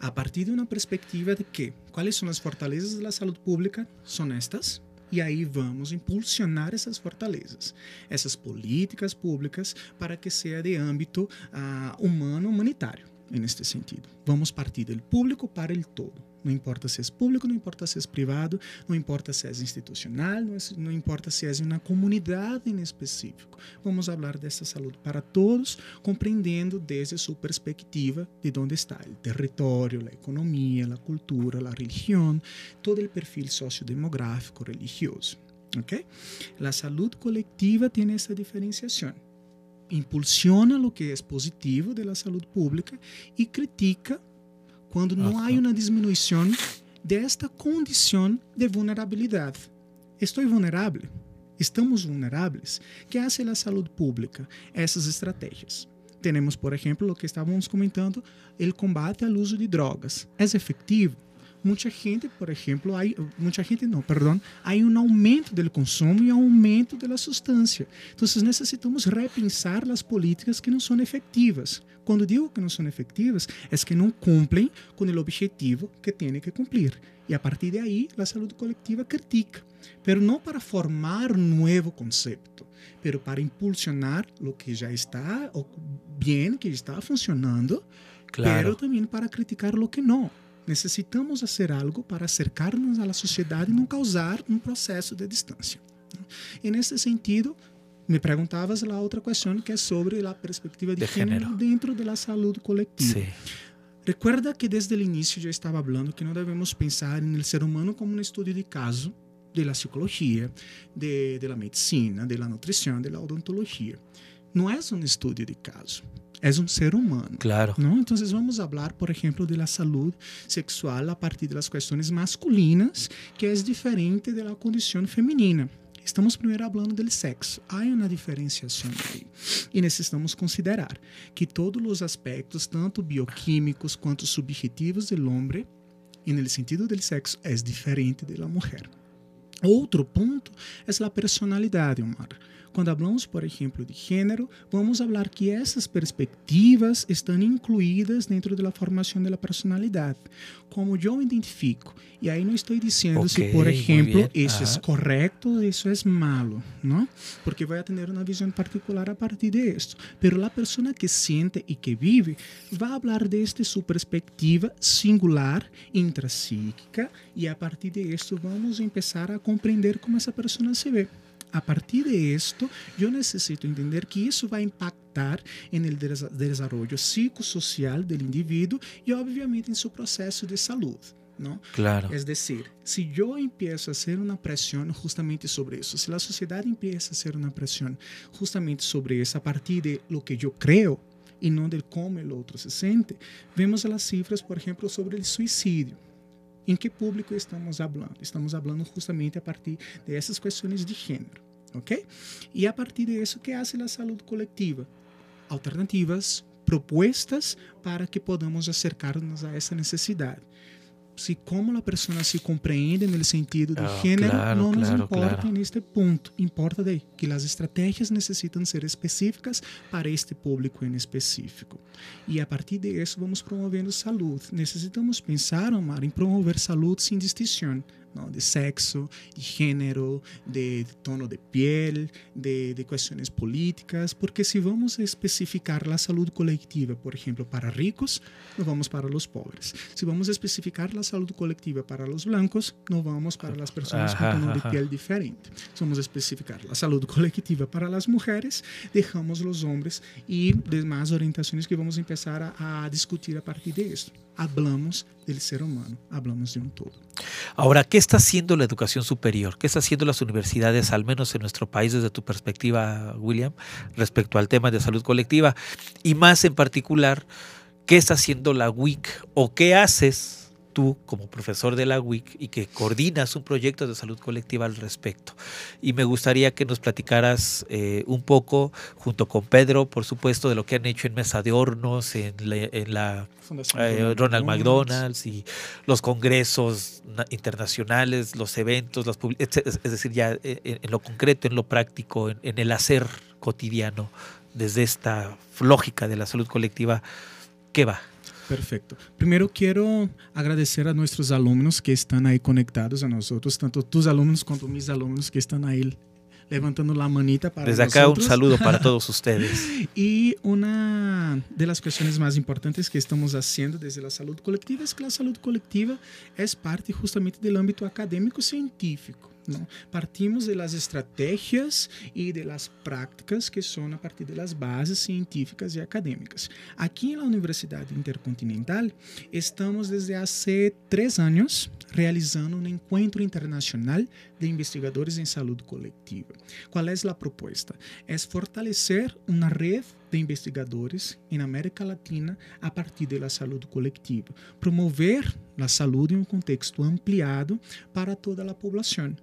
A partir de una perspectiva de que, ¿cuáles son las fortalezas de la salud pública? Son estas, e aí vamos impulsionar essas fortalezas, essas políticas públicas para que seja de âmbito uh, humano humanitário, neste sentido. Vamos partir do público para o todo. Não importa se é público, não importa se é privado, não importa se é institucional, não, não importa se é uma comunidade em específico. Vamos falar dessa saúde para todos, compreendendo desde sua perspectiva de onde está o território, a economia, a cultura, a religião, todo o perfil sociodemográfico religioso. ¿ok? La salud colectiva tem essa diferenciação. Impulsiona o que é positivo da saúde pública e critica quando não há uma diminuição desta condição de vulnerabilidade. Estou vulnerável, estamos vulneráveis. que hace a saúde pública? Essas estratégias. Temos, por exemplo, o que estávamos comentando, o combate ao uso de drogas. É efetivo? Muita gente, por exemplo, há, muita gente não, perdão, há um aumento do consumo e aumento da substância. Então, necessitamos repensar as políticas que não são efetivas. Quando digo que não são efetivas, é que não cumprem com o objetivo que têm que cumprir. E a partir de aí, a saúde coletiva critica, mas não para formar um novo conceito, mas para impulsionar o que já está bem, que está funcionando, claro. mas também para criticar o que não. Necessitamos fazer algo para acercar-nos à sociedade e não causar um processo de distância. E nesse sentido, me perguntavas a outra questão que é sobre a perspectiva de, de gênero dentro da saúde coletiva. Sí. Recuerda que desde o início já estava falando que não devemos pensar no ser humano como um estudo de caso da psicologia, da medicina, da nutrição, da odontologia. Não é um estudo de caso é um ser humano. Claro. Então, vamos falar, por exemplo, da saúde sexual a partir das questões masculinas, que é diferente da condição feminina. Estamos primeiro falando do sexo. Há uma diferenciação aí. E necessitamos considerar que todos os aspectos, tanto bioquímicos quanto subjetivos do homem, e no sentido do sexo, é diferente da mulher. Outro ponto é a personalidade, Omar. Quando falamos, por exemplo, de gênero, vamos falar que essas perspectivas estão incluídas dentro da formação da personalidade. Como eu identifico. E aí não estou dizendo okay, se, por exemplo, isso é correto ou isso é malo, não? Porque vai ter uma visão particular a partir de isso. Mas a pessoa que sente e que vive vai falar desde sua perspectiva singular, intrapsíquica, e a partir de isso vamos começar a compreender como essa pessoa se vê. A partir de esto, yo necesito entender que isso vai impactar en el desarrollo psicossocial del indivíduo y obviamente en su proceso de salud. ¿no? Claro. Es decir, si yo empiezo a hacer una presión justamente sobre eso, si la sociedad empieza a hacer una presión justamente sobre eso a partir de lo que yo creo y no de cómo el otro se siente, vemos las cifras, por ejemplo, sobre el suicidio. Em que público estamos falando? Estamos falando justamente a partir dessas questões de gênero, ok? E a partir disso, que hace a saúde coletiva? Alternativas, propostas para que podamos acercar-nos a essa necessidade se como a pessoa se compreende no sentido de oh, gênero claro, não nos claro, importa claro. neste ponto. Importa de que as estratégias necessitam ser específicas para este público em específico. E a partir disso vamos promovendo saúde. Necessitamos pensar, Omar, em promover saúde sem distinção. ¿No? de sexo, de género, de, tono de piel, de, de, cuestiones políticas, porque si vamos a especificar la salud colectiva, por ejemplo, para ricos, no vamos para los pobres. Si vamos a especificar la salud colectiva para los blancos, no vamos para las personas con tono de piel diferente. Si vamos a especificar la salud colectiva para las mujeres, dejamos los hombres y demás orientaciones que vamos a empezar a, a discutir a partir de esto. Hablamos del ser humano, hablamos de un todo. Ahora, ¿qué está haciendo la educación superior? ¿Qué está haciendo las universidades, al menos en nuestro país, desde tu perspectiva, William, respecto al tema de salud colectiva? Y más en particular, ¿qué está haciendo la WIC o qué haces tú como profesor de la WIC y que coordinas un proyecto de salud colectiva al respecto. Y me gustaría que nos platicaras eh, un poco, junto con Pedro, por supuesto, de lo que han hecho en Mesa de Hornos, en la, en la eh, Ronald McDonald's y los congresos internacionales, los eventos, las es decir, ya eh, en, lo concreto, en lo práctico, en, en el hacer cotidiano, desde esta lógica de la salud colectiva, ¿qué va? Perfecto. Primero quiero agradecer a nuestros alumnos que están ahí conectados a nosotros, tanto tus alumnos como mis alumnos que están ahí levantando la manita para Desde acá un saludo para [LAUGHS] todos ustedes. y una de las cuestiones más importantes que estamos haciendo desde la salud colectiva es que la salud colectiva es parte justamente del ámbito académico científico. ¿No? Partimos de las estrategias y de las prácticas que son a partir de las bases científicas y académicas. Aquí en la Universidad Intercontinental estamos desde hace tres años realizando um encontro internacional de investigadores em saúde coletiva. Qual é a proposta? É fortalecer uma rede de investigadores em América Latina a partir da saúde coletiva, promover a saúde em um contexto ampliado para toda a população.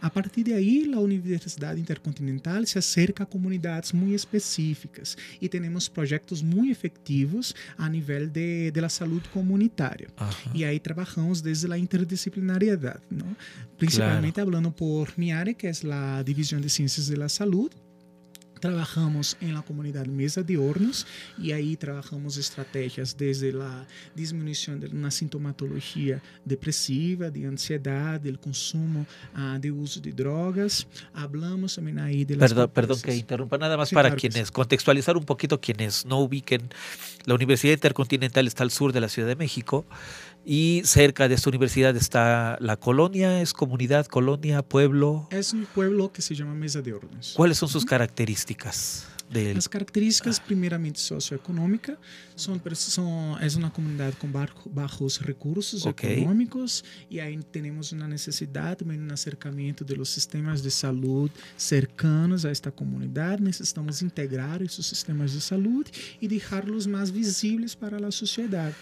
A partir de aí, a Universidade Intercontinental se acerca a comunidades muito específicas e temos projetos muito efetivos a nível de, de la saúde comunitária. E aí trabalhamos desde a interdisciplinariedade, não? principalmente claro. falando por minha área, que é a Divisão de Ciências da Saúde, Trabajamos en la comunidad Mesa de Hornos y ahí trabajamos estrategias desde la disminución de una sintomatología depresiva, de ansiedad, del consumo uh, de uso de drogas. Hablamos también ahí de las Perdón, perdón que interrumpa, nada más sí, para claro quienes, sí. contextualizar un poquito quienes no ubiquen, la Universidad Intercontinental está al sur de la Ciudad de México y cerca de esta universidad está la colonia, es comunidad, colonia, pueblo. Es un pueblo que se llama Mesa de Órdenes. ¿Cuáles son sus características? Del... As características, primeiramente socioeconômica, são, são, é uma comunidade com baixos recursos okay. econômicos e aí temos uma necessidade também um acercamento dos sistemas de saúde cercanos a esta comunidade. Necessitamos integrar esses sistemas de saúde e deixá-los mais visíveis para a sociedade.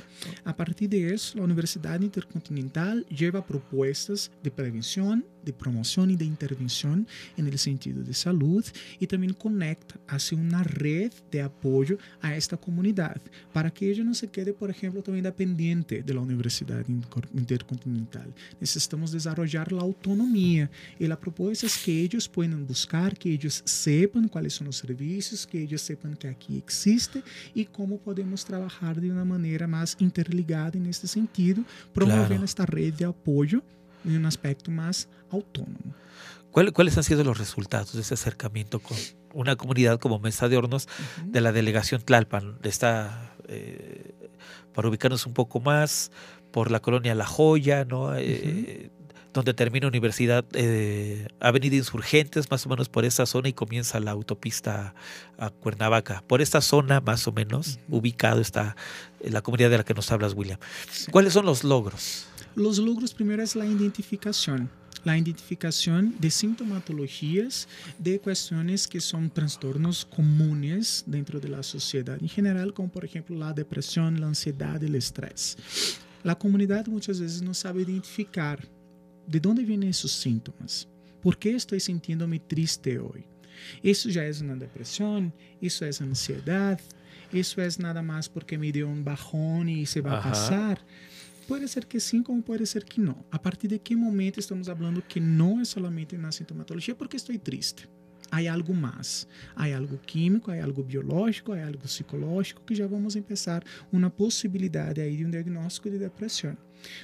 A partir disso, a Universidade Intercontinental leva propostas de prevenção, de promoção e de intervenção no sentido de saúde e também conecta hacia uma rede de apoio a esta comunidade, para que ela não se quede, por exemplo, também dependente da Universidade Intercontinental. Necessitamos desenvolver a autonomia e a proposta é que eles possam buscar, que eles sepam quais são os serviços, que eles sepam que aqui existe e como podemos trabalhar de uma maneira mais interligada nesse sentido, promovendo claro. esta rede de apoio em um aspecto mais autônomo. ¿Cuáles han sido los resultados de ese acercamiento con una comunidad como Mesa de Hornos uh -huh. de la delegación Tlalpan? Está, eh, para ubicarnos un poco más, por la colonia La Joya, ¿no? Uh -huh. eh, donde termina Universidad eh, Avenida Insurgentes, más o menos por esa zona, y comienza la autopista a Cuernavaca. Por esta zona, más o menos, uh -huh. ubicado está la comunidad de la que nos hablas, William. Sí. ¿Cuáles son los logros? Los logros primero es la identificación. la identificación de sintomatologías de cuestiones que son trastornos comunes dentro de la sociedad en general, como por ejemplo la depresión, la ansiedad, el estrés. La comunidad muchas veces no sabe identificar de dónde vienen esos síntomas. ¿Por qué estoy sintiéndome triste hoy? Isso já é uma depressão, isso é ansiedade, isso é nada mais porque me deu um bajón e se vai uh -huh. passar. Pode ser que sim, como pode ser que não. A partir de que momento estamos falando que não é somente na sintomatologia porque estou triste? há algo mais. Há algo químico, há algo biológico, há algo psicológico que já vamos começar uma possibilidade aí de um diagnóstico de depressão.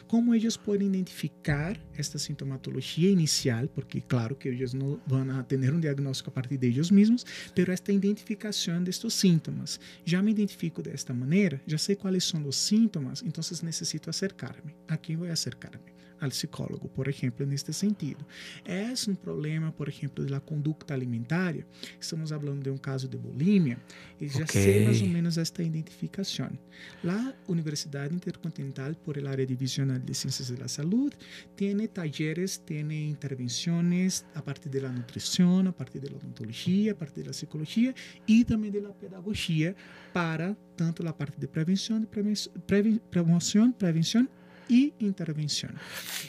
Como eles podem identificar esta sintomatologia inicial, porque claro que eles não vão ter um diagnóstico a partir de eles mesmos, mas esta identificação destes síntomas. Já me identifico desta maneira, já sei quais são os síntomas, então necessito acercar-me. A quem vou acercar-me? Al psicólogo, por ejemplo, en este sentido. Es un problema, por ejemplo, de la conducta alimentaria. Estamos hablando de un caso de bulimia y ya okay. sé más o menos esta identificación. La Universidad Intercontinental por el área divisional de Ciencias de la Salud tiene talleres, tiene intervenciones a partir de la nutrición, a partir de la odontología, a partir de la psicología y también de la pedagogía para tanto la parte de prevención, de prevención, promoción, prevención e intervenção.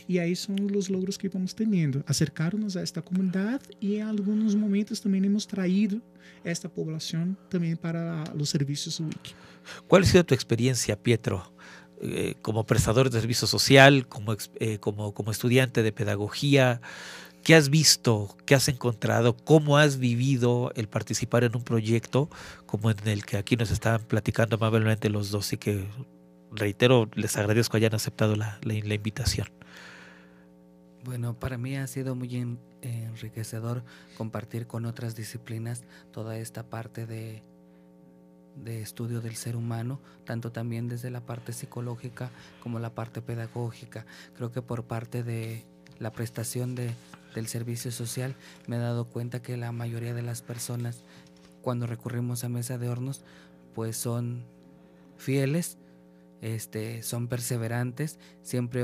E aí são os logros que vamos tendo, acercar-nos a esta comunidade e em alguns momentos também hemos traído esta população também para os serviços WIC. Qual ha sido tu experiência, Pietro? Eh, como prestador de servicio social, como, eh, como, como estudiante de pedagogía, ¿qué has visto? ¿Qué has encontrado? ¿Cómo has vivido el participar en un proyecto como en el que aquí nos están platicando amablemente los dos y que reitero, les agradezco hayan aceptado la, invitación. Bueno, para mí ha sido muy enriquecedor compartir con otras disciplinas toda esta parte de, estudio del ser humano, tanto también desde la parte psicológica como la parte pedagógica. Creo que por parte de la prestación de, del servicio social me he dado cuenta que la mayoría de las personas cuando recurrimos a mesa de hornos pues son fieles este, son perseverantes, siempre,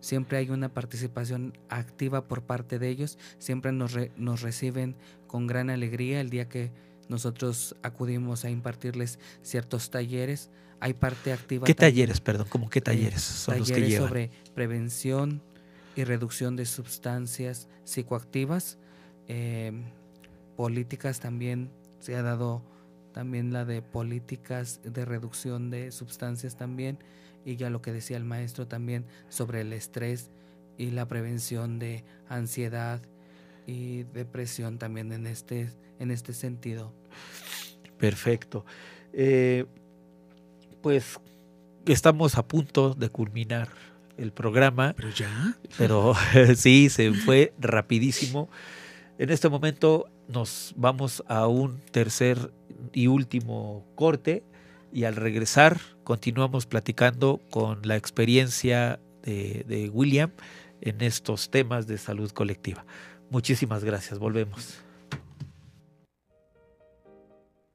siempre hay una participación activa por parte de ellos, siempre nos, nos reciben con gran alegría el día que nosotros acudimos a impartirles ciertos talleres. Hay parte activa. ¿Qué talleres, perdón? ¿Cómo qué talleres son los que llevan? sobre prevención y reducción de sustancias psicoactivas. Em, políticas también se ha dado también la de políticas de reducción de sustancias también, y ya lo que decía el maestro también sobre el estrés y la prevención de ansiedad y depresión también en este, en este sentido. Perfecto. Eh, pues estamos a punto de culminar el programa. Pero ya. Pero [LAUGHS] sí, se fue rapidísimo. En este momento nos vamos a un tercer y último corte y al regresar continuamos platicando con la experiencia de, de William en estos temas de salud colectiva. Muchísimas gracias, volvemos.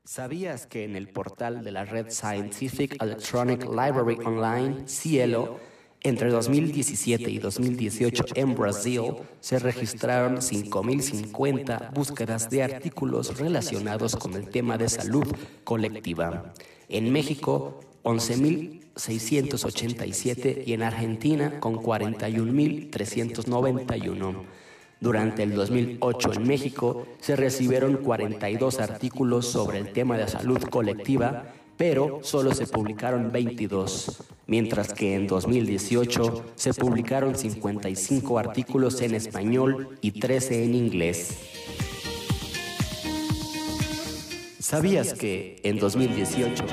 ¿Sabías que en el portal de la red Scientific Electronic Library Online, Cielo, entre 2017 y 2018 en Brasil se registraron 5.050 búsquedas de artículos relacionados con el tema de salud colectiva. En México, 11.687 y en Argentina con 41.391. Durante el 2008 en México se recibieron 42 artículos sobre el tema de salud colectiva pero solo se publicaron 22, mientras que en 2018 se publicaron 55 artículos en español y 13 en inglés. ¿Sabías que en 2018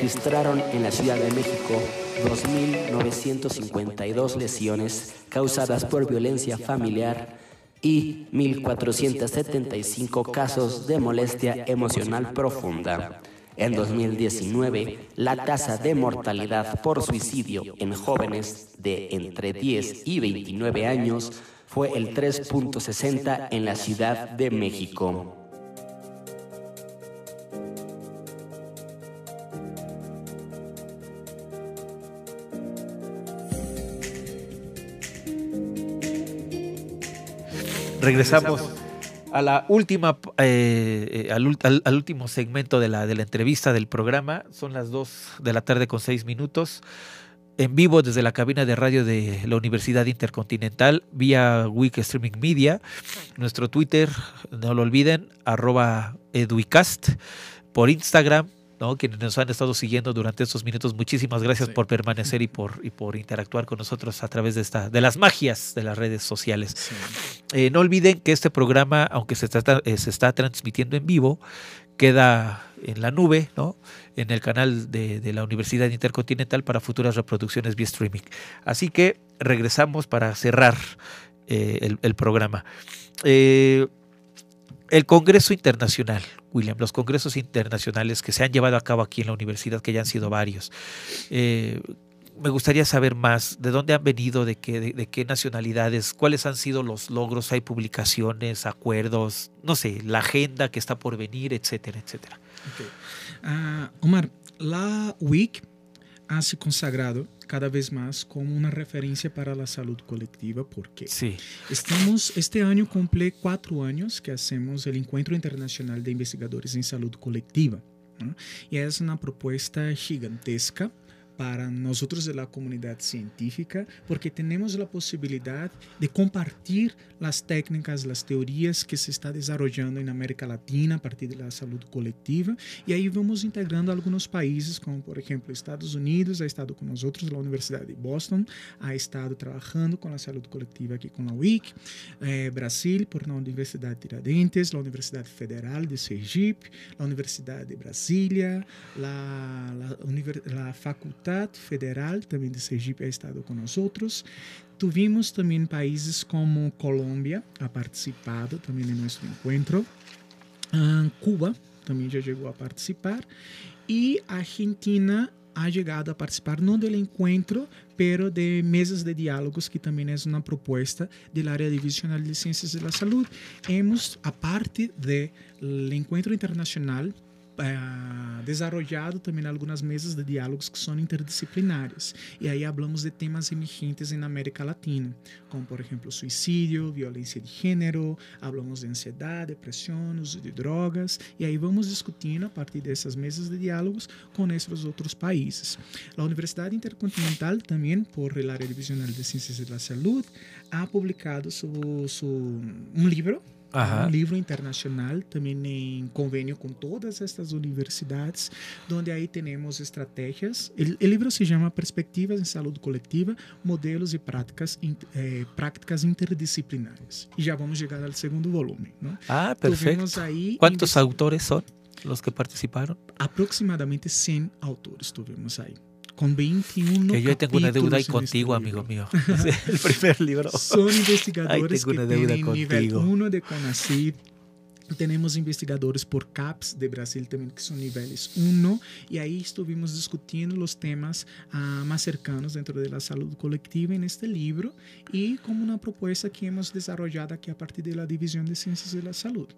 registraron en la Ciudad de México 2.952 lesiones causadas por violencia familiar y 1.475 casos de molestia emocional profunda. En 2019, la tasa de mortalidad por suicidio en jóvenes de entre 10 y 29 años fue el 3.60 en la Ciudad de México. Regresamos a la última, eh, eh, al, último segmento de la, de la entrevista del programa. Son las 2 de la tarde con 6 minutos. En vivo desde la cabina de radio de la Universidad Intercontinental, vía Week Streaming Media. Nuestro Twitter, no lo olviden, arroba eduicast. Por Instagram, quienes nos han estado siguiendo durante estos minutos, muchísimas gracias por permanecer y por, y por interactuar con nosotros a través de, esta, de las magias de las redes sociales. Eh, no olviden que este programa, aunque se está, eh, se está transmitiendo en vivo, queda en la nube, ¿no? en el canal de, la Universidad Intercontinental para futuras reproducciones vía streaming. Así que regresamos para cerrar eh, el, el, programa. el Congreso Internacional, William, los congresos internacionales que se han llevado a cabo aquí en la universidad, que ya han sido varios. Eh, me gustaría saber más de dónde han venido, de qué, de, qué nacionalidades, cuáles han sido los logros, hay publicaciones, acuerdos, no sé, la agenda que está por venir, etcétera, etcétera. Ah, Omar, la WIC ha se consagrado cada vez más como una referencia para la salud colectiva, porque sí. estamos, este año cumple cuatro años que hacemos el Encuentro Internacional de Investigadores en Salud Colectiva. ¿no? Y es una propuesta gigantesca para nosotros de la comunidad científica, porque tenemos la posibilidad de compartir las técnicas, las teorías que se está desarrollando en América Latina a partir de la salud colectiva, y ahí vamos integrando algunos países, como por ejemplo Estados Unidos, ha estado con nosotros, la Universidad de Boston, ha estado trabajando con la salud colectiva aquí con la WIC, eh, Brasil, por la Universidad de Tiradentes, la Universidad Federal de Sergipe, la Universidad de Brasilia, la, la, Facultad Federal também de Sergipe ha estado com nós outros. Tuvimos também países como Colômbia ha participado também de nosso encontro. Uh, Cuba também já chegou a participar e Argentina ha chegado a participar não do encontro, pero de mesas de diálogos que também é uma proposta da área divisional de ciências da saúde. Hemos, a parte do encontro internacional uh, desarrollado também algumas mesas de diálogos que são interdisciplinares. E aí falamos de temas emergentes na América Latina, como por exemplo suicídio, violência de gênero, falamos de ansiedade, depressão, uso de drogas, e aí vamos discutindo a partir dessas mesas de diálogos com esses outros países. A Universidade Intercontinental também, por a área divisional de Ciências da Saúde, ha publicado su, su, um Ajá. um livro internacional, também em convênio com todas estas universidades, onde aí temos estratégias. O livro se chama Perspectivas em Saúde Coletiva, Modelos e Práticas, eh, práticas Interdisciplinares. E já vamos chegar ao segundo volume. Não? Ah, perfeito. Aí Quantos autores são os que participaram? Aproximadamente 100 autores tivemos aí con 21 Que yo tengo una deuda ahí contigo, este amigo mío. [LAUGHS] el [LAUGHS] primer libro. Son investigadores que tienen nivel 1 de CONACYT, temos investigadores por CAPS de Brasil também, que são níveis 1, e aí estivemos discutindo os temas uh, mais cercanos dentro da saúde coletiva neste livro e como uma proposta que hemos desenvolvido aqui a partir da divisão de ciências da saúde.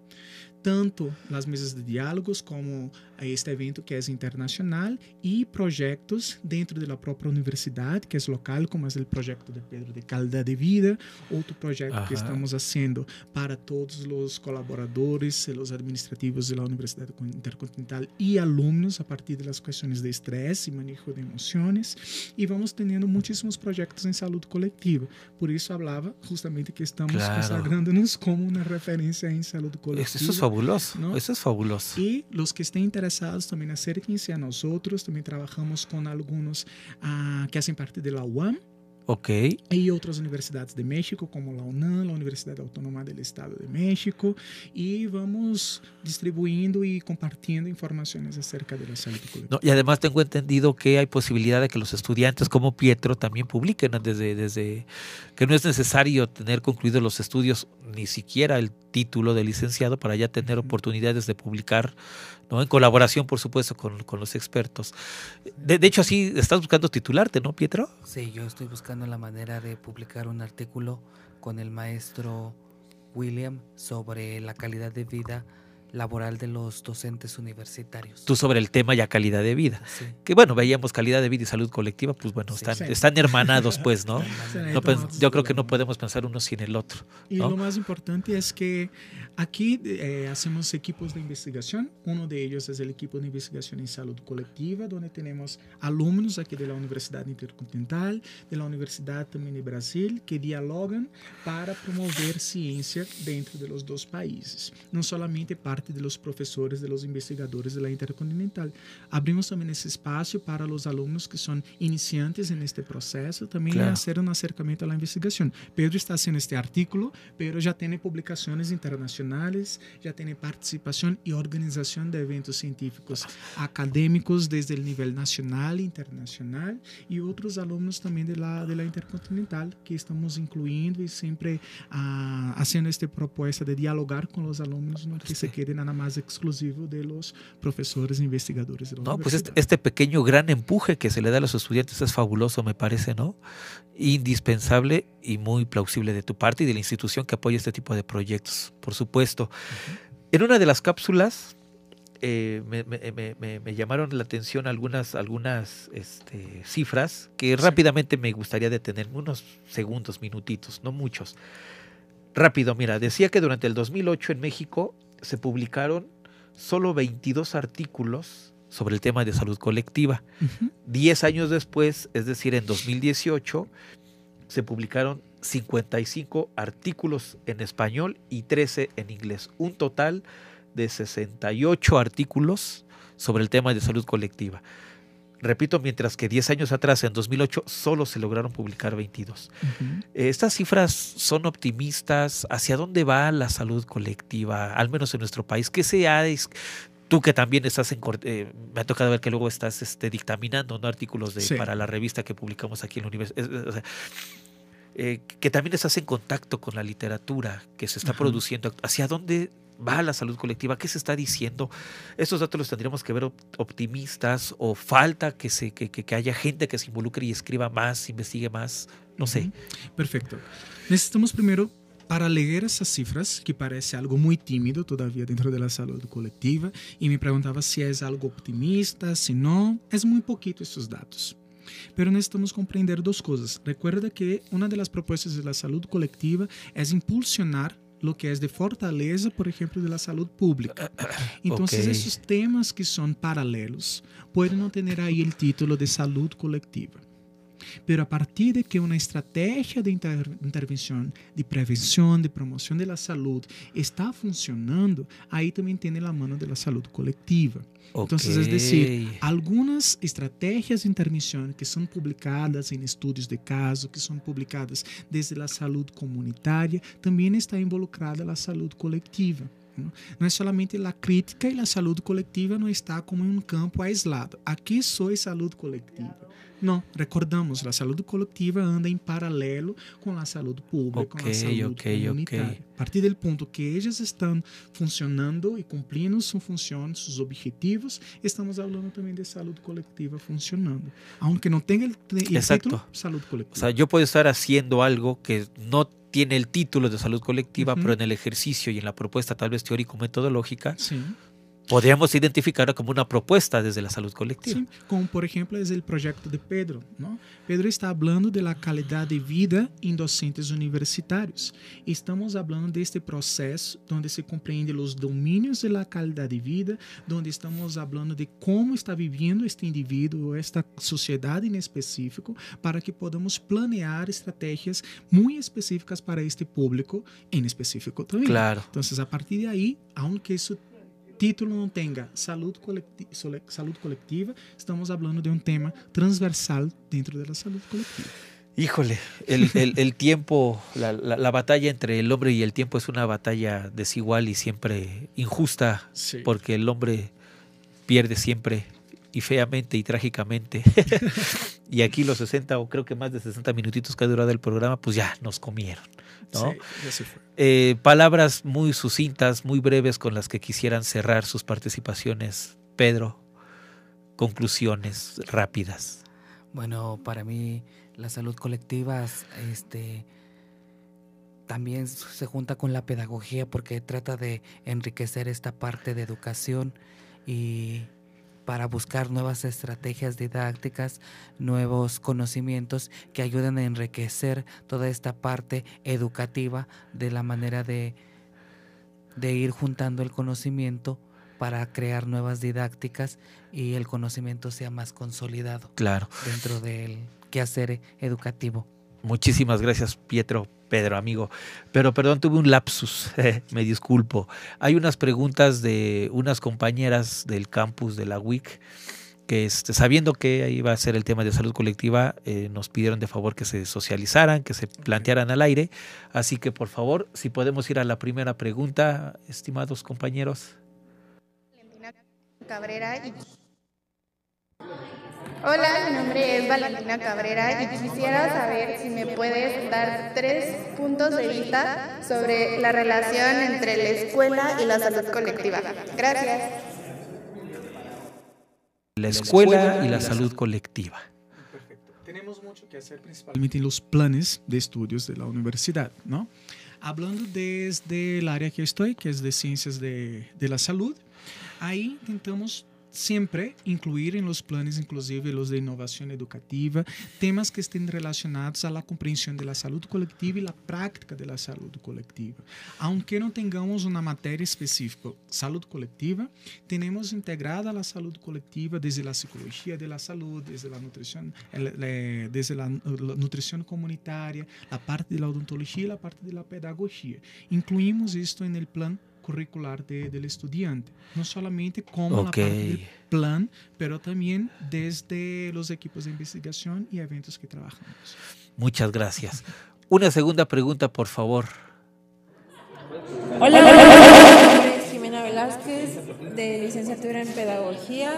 Tanto nas mesas de diálogos como este evento que é internacional e projetos dentro da própria universidade, que é local, como é o projeto de Pedro de Calda de Vida, outro projeto que estamos fazendo para todos os colaboradores los administrativos de la Universidad Intercontinental y alumnos a partir de las cuestiones de estrés y manejo de emociones. Y vamos teniendo muchísimos proyectos en salud colectiva. Por eso hablaba justamente que estamos claro. consagrándonos como una referencia en salud colectiva. Eso es fabuloso. ¿no? Eso es fabuloso. Y los que estén interesados también acérquense a nosotros. También trabajamos con algunos uh, que hacen parte de la UAM Ok. Y otras universidades de México, como la UNAM, la Universidad Autónoma del Estado de México, y vamos distribuyendo y compartiendo informaciones acerca de la salud. No, y además tengo entendido que hay posibilidad de que los estudiantes como Pietro también publiquen desde, desde que no es necesario tener concluidos los estudios, ni siquiera el título de licenciado para ya tener oportunidades de publicar, ¿no? en colaboración, por supuesto, con, con los expertos. De, de, hecho, así estás buscando titularte, ¿no, Pietro? Sí, yo estoy buscando la manera de publicar un artículo con el maestro William sobre la calidad de vida laboral de los docentes universitarios. Tú sobre el tema ya calidad de vida. Sí. Que bueno, veíamos calidad de vida y salud colectiva, pues bueno, Sí, están, sí. están hermanados, pues, ¿no? [LAUGHS] No entonces, yo creo que no podemos pensar uno sin el otro. Y ¿no? lo más importante es que aquí eh, hacemos equipos de investigación. Uno de ellos es el equipo de investigación en salud colectiva, donde tenemos alumnos aquí de la Universidad Intercontinental, de la Universidad también de Brasil, que dialogan para promover ciencia dentro de los dos países. No solamente parte de los profesores, de los investigadores de la Intercontinental. Abrimos también ese espacio para los alumnos que son iniciantes en este proceso, también Claro. hacer un acercamiento a la investigación. Pedro está haciendo este artículo, pero ya tiene publicaciones internacionales, ya tiene participación y organización de eventos científicos académicos desde el nivel nacional e internacional y otros alumnos también de la, de la Intercontinental que estamos incluyendo y siempre ah, haciendo esta propuesta de dialogar con los alumnos, no que se nada más exclusivo de los profesores e investigadores de la No, pues este, este pequeño gran empuje que se le da a los estudiantes es fabuloso, me parece, ¿no? Indispensable y muy plausible de tu parte y de la institución que apoya este tipo de proyectos, por supuesto. En una de las cápsulas eh, me, me- me- me- me llamaron la atención algunas, algunas este, cifras que rápidamente me gustaría detener, unos segundos, minutitos, no muchos. Rápido, mira, decía que durante el 2008 en México se publicaron solo 22 artículos sobre el tema de salud colectiva. Diez años después, es decir, en 2018, se publicaron 55 artículos en español y 13 en inglés. Un total de 68 artículos sobre el tema de salud colectiva. Repito, mientras que 10 años atrás, en 2008, solo se lograron publicar 22. Ujú. Eh, ¿Estas cifras son optimistas? ¿Hacia dónde va la salud colectiva, al menos en nuestro país? ¿Qué se ha... Tú que también estás en... eh, me ha tocado ver que luego estás este, dictaminando ¿no? artículos de, Sí. para la revista que publicamos aquí en la universidad. que también estás en contacto con la literatura que se está Ajá. produciendo. ¿Hacia dónde va la salud colectiva? ¿Qué se está diciendo? Estos datos los tendríamos que ver op- optimistas o falta que, se, que, que- que haya gente que se involucre y escriba más, investigue más. No sé. Perfecto. Necesitamos primero, para leer essas cifras, que parece algo muy tímido todavía dentro de la salud colectiva, y me preguntaba si es algo optimista, si no, es muy poquito estos datos. Pero necesitamos compreender dos cosas. Recuerda que una de las propuestas de la salud colectiva es impulsionar lo que es de fortaleza, por ejemplo, de la salud pública. [COUGHS] Entonces, esos temas que son paralelos pueden no tener ahí el título de salud colectiva. Pero a partir de que una estrategia de inter- intervención, de prevención, de promoción de la salud está funcionando, ahí también tiene la mano de la salud colectiva. Entonces, es decir, algunas estrategias de intervención que son publicadas en estudios de caso, que son publicadas desde la salud comunitaria, también está involucrada la salud colectiva. No es solamente la crítica y la salud colectiva no está como en un campo aislado. Aquí soy salud colectiva. No, recordamos, la salud colectiva anda en paralelo con la salud pública, con Ok, la salud ok, comunitaria. ok. A partir del punto que ellas están funcionando y cumpliendo su función, sus objetivos, estamos hablando también de salud colectiva funcionando. Aunque el, el Exacto. título, salud colectiva. O sea, yo puedo estar haciendo algo que no tiene el título de salud colectiva, Ujú. pero en el ejercicio y en la propuesta tal vez teórico-metodológica, sí. Podríamos identificarla como una propuesta desde la salud colectiva. Sí, como por ejemplo es el proyecto de Pedro. ¿no? Pedro está hablando de la calidad de vida en docentes universitarios. Estamos hablando de este proceso donde se comprende los dominios de la calidad de vida, donde estamos hablando de cómo está viviendo este indivíduo, esta sociedad en específico, para que podamos planear estrategias muy específicas para este público en específico también. Claro. Entonces, a partir de ahí, aunque su título no tenga salud, colecti estamos hablando de un tema transversal dentro de la salud colectiva. Híjole, el, tiempo, la, batalla entre el hombre y el tiempo es una batalla desigual y siempre injusta, porque el hombre pierde siempre y feamente y trágicamente. [LAUGHS] y aquí los 60 o creo que más de 60 minutitos que ha durado el programa, pues ya nos comieron. ¿no? Eh, palabras muy sucintas, muy breves con las que quisieran cerrar sus participaciones. Pedro, conclusiones rápidas. Bueno, para mí la salud colectiva este, también se junta con la pedagogía porque trata de enriquecer esta parte de educación y para buscar nuevas estrategias didácticas, nuevos conocimientos que ayuden a enriquecer toda esta parte educativa de la manera de, de ir juntando el conocimiento para crear nuevas didácticas y el conocimiento sea más consolidado claro. dentro del quehacer educativo. Muchísimas gracias, Pietro. Pedro, amigo. Pero perdón, tuve un lapsus, [LAUGHS] me disculpo. Hay unas preguntas de unas compañeras del campus de la WIC que este, sabiendo que iba a ser el tema de salud colectiva, eh, nos pidieron de favor que se socializaran, que se plantearan al aire. Así que por favor, si podemos ir a la primera pregunta, estimados compañeros. Cabrera y Hola, mi nombre es Valentina Cabrera y quisiera saber si me puedes dar tres puntos de vista sobre la relación entre la escuela y la salud colectiva. Gracias. La escuela y la salud colectiva. Perfecto. Tenemos mucho que hacer principalmente en los planes de estudios de la universidad, ¿no? Hablando desde el área que estoy, que es de ciencias de, de la salud, ahí intentamos siempre incluir en los planes, inclusive los de innovación educativa, temas que estén relacionados a la comprensión de la salud colectiva y la práctica de la salud colectiva. Aunque no tengamos una materia específica, salud colectiva, tenemos integrada la salud colectiva desde la psicología de la salud, desde la nutrición, desde la, nutrición comunitaria, la parte de la odontología la parte de la pedagogía. Incluimos esto en el plan curricular de, del estudiante, no solamente como la parte del plan, pero también desde los equipos de investigación y eventos que trabajamos. Muchas gracias. Una segunda pregunta, por favor. Hola, soy Jimena Velázquez, de licenciatura en Pedagogía,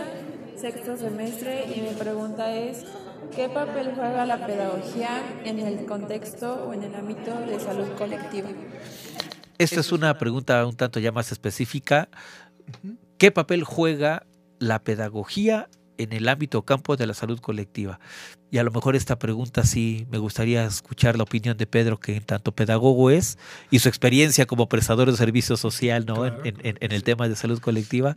sexto semestre, y mi pregunta es, ¿qué papel juega la pedagogía en el contexto o en el ámbito de salud colectiva? Esta es una pregunta un tanto ya más específica. ¿Qué papel juega la pedagogía en el ámbito campo de la salud colectiva? Y a lo mejor esta pregunta sí me gustaría escuchar la opinión de Pedro, que en tanto pedagogo es, y su experiencia como prestador de servicio social ¿no? en, el tema de salud colectiva.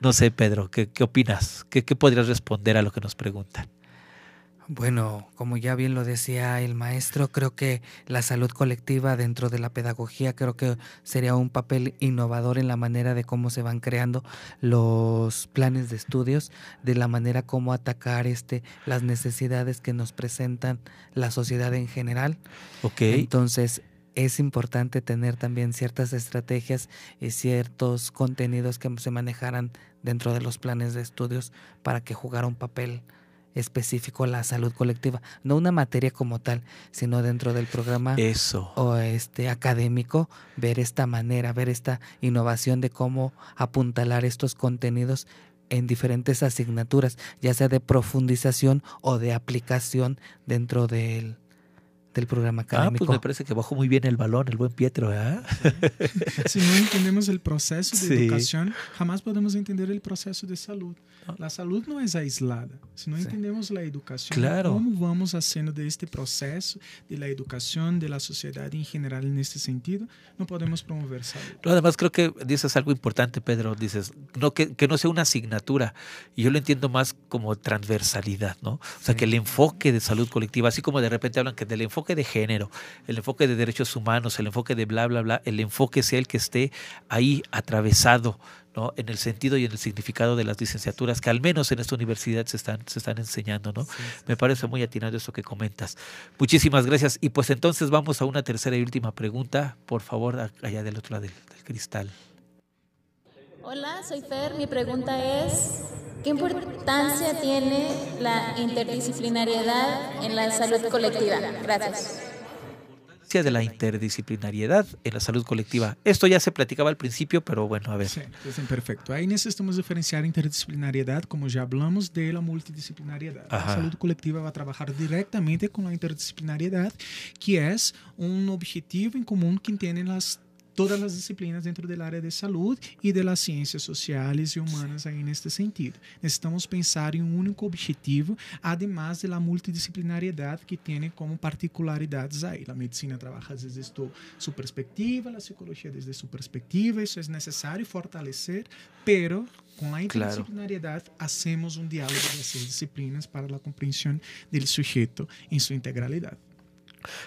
No sé, Pedro, ¿qué, opinas? ¿Qué, ¿Qué podrías responder a lo que nos preguntan? Bueno, como ya bien lo decía el maestro, creo que la salud colectiva dentro de la pedagogía creo que sería un papel innovador en la manera de cómo se van creando los planes de estudios, de la manera como atacar este las necesidades que nos presentan la sociedad en general. Okay. Entonces, es importante tener también ciertas estrategias y ciertos contenidos que se manejaran dentro de los planes de estudios para que jugara un papel específico la salud colectiva, no una materia como tal, sino dentro del programa Eso. o este académico ver esta manera, ver esta innovación de cómo apuntalar estos contenidos en diferentes asignaturas, ya sea de profundización o de aplicación dentro del del programa académico. Ah, pues me parece que bajó muy bien el balón, el buen Pietro. ¿eh? si no entendemos el proceso de educación, jamás podemos entender el proceso de salud. Ah. La salud no es aislada. Si no entendemos la educación, cómo vamos haciendo de este proceso de la educación de la sociedad en general en este sentido, no podemos promover salud. además, creo que dices algo importante, Pedro. Dices no, que, que, no sea una asignatura. Y yo lo entiendo más como transversalidad, ¿no? O sea, que el enfoque de salud colectiva, así como de repente hablan que del enfoque de género, el enfoque de derechos humanos, el enfoque de bla, bla, bla, el enfoque sea el que esté ahí atravesado ¿no? en el sentido y en el significado de las licenciaturas que al menos en esta universidad se están, se están enseñando. ¿no? Me parece muy atinado eso que comentas. Muchísimas gracias. Y pues entonces vamos a una tercera y última pregunta, por favor, allá del otro lado del, cristal. Hola, soy Fer. Mi pregunta es, ¿qué importancia tiene la interdisciplinariedad en la salud colectiva? Gracias de la interdisciplinariedad en la salud colectiva. Esto ya se platicaba al principio, pero bueno, a ver. Sí, perfecto. Ahí necesitamos diferenciar interdisciplinariedad, como ya hablamos, de la multidisciplinariedad. La salud colectiva va a trabajar directamente con la interdisciplinariedad, que es un objetivo en común que tienen las todas as disciplinas dentro da área de saúde e das ciências sociais e humanas aí neste sentido. Necessitamos pensar em um único objetivo, además da multidisciplinariedade que tem como particularidades aí. A medicina trabalha desde sua perspectiva, a psicologia desde sua perspectiva, isso é necessário fortalecer, pero com a interdisciplinariedade claro. hacemos um diálogo dessas disciplinas para a compreensão do sujeito em sua integralidade.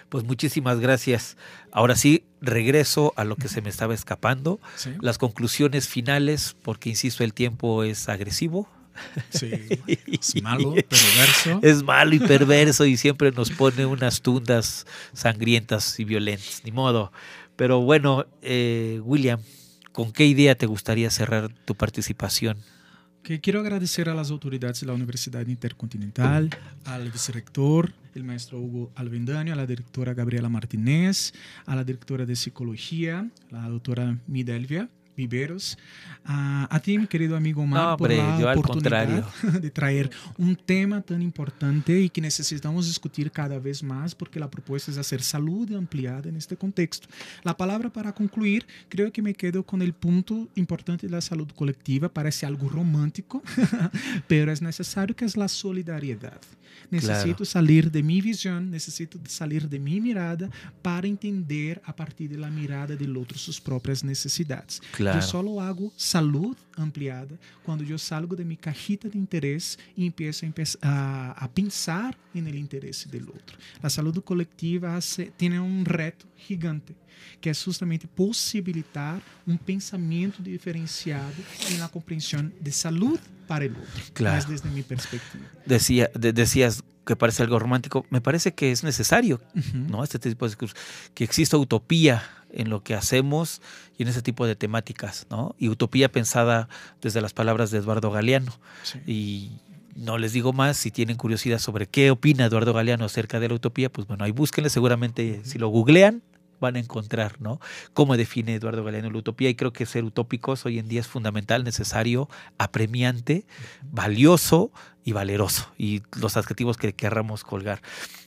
Pues muchísimas gracias. Ahora sí, regreso a lo que se me estaba escapando. Las conclusiones finales, porque insisto, el tiempo es agresivo. Sí, es [LAUGHS] malo, perverso. Es malo y perverso y siempre nos pone unas tundas sangrientas y violentas, ni modo. Pero bueno, eh, William, ¿con qué idea te gustaría cerrar tu participación? Que quiero agradecer a las autoridades de la Universidad Intercontinental, al vicerrector, el maestro Hugo Alvendaño, a la directora Gabriela Martínez, a la directora de Psicología, la doctora Midelvia, Viveros. a ti, mi querido amigo Omar, por la oportunidad de traer un tema tan importante y que necesitamos discutir cada vez más porque la propuesta es hacer salud ampliada en este contexto. La palabra para concluir, creo que me quedo con el punto importante de la salud colectiva. Parece algo romántico, [LAUGHS] pero es necesario que es la solidaridad. Necesito salir de mi visión, necesito salir de mi mirada para entender a partir de la mirada del otro sus propias necesidades. Claro. Yo solo hago salud ampliada quando eu salgo de minha cajita de interesse e empiezo a, a, pensar no interesse do outro. A saúde coletiva tem um reto gigante, que é justamente possibilitar um pensamento diferenciado na compreensão de saúde para o outro, claro. desde mi perspectiva. Decía, de, decías que parece algo romántico, me parece que es necesario, uh -huh. ¿no? Este tipo de que exista utopía en lo que hacemos y en ese tipo de temáticas, ¿no? Y utopía pensada desde las palabras de Eduardo Galeano. Sí. Y no les digo más, si tienen curiosidad sobre qué opina Eduardo Galeano acerca de la utopía, pues bueno, ahí búsquenle, seguramente si lo googlean, van a encontrar, ¿no? Cómo define Eduardo Galeano la utopía y creo que ser utópicos hoy en día es fundamental, necesario, apremiante, valioso y valeroso y los adjetivos que querramos colgar.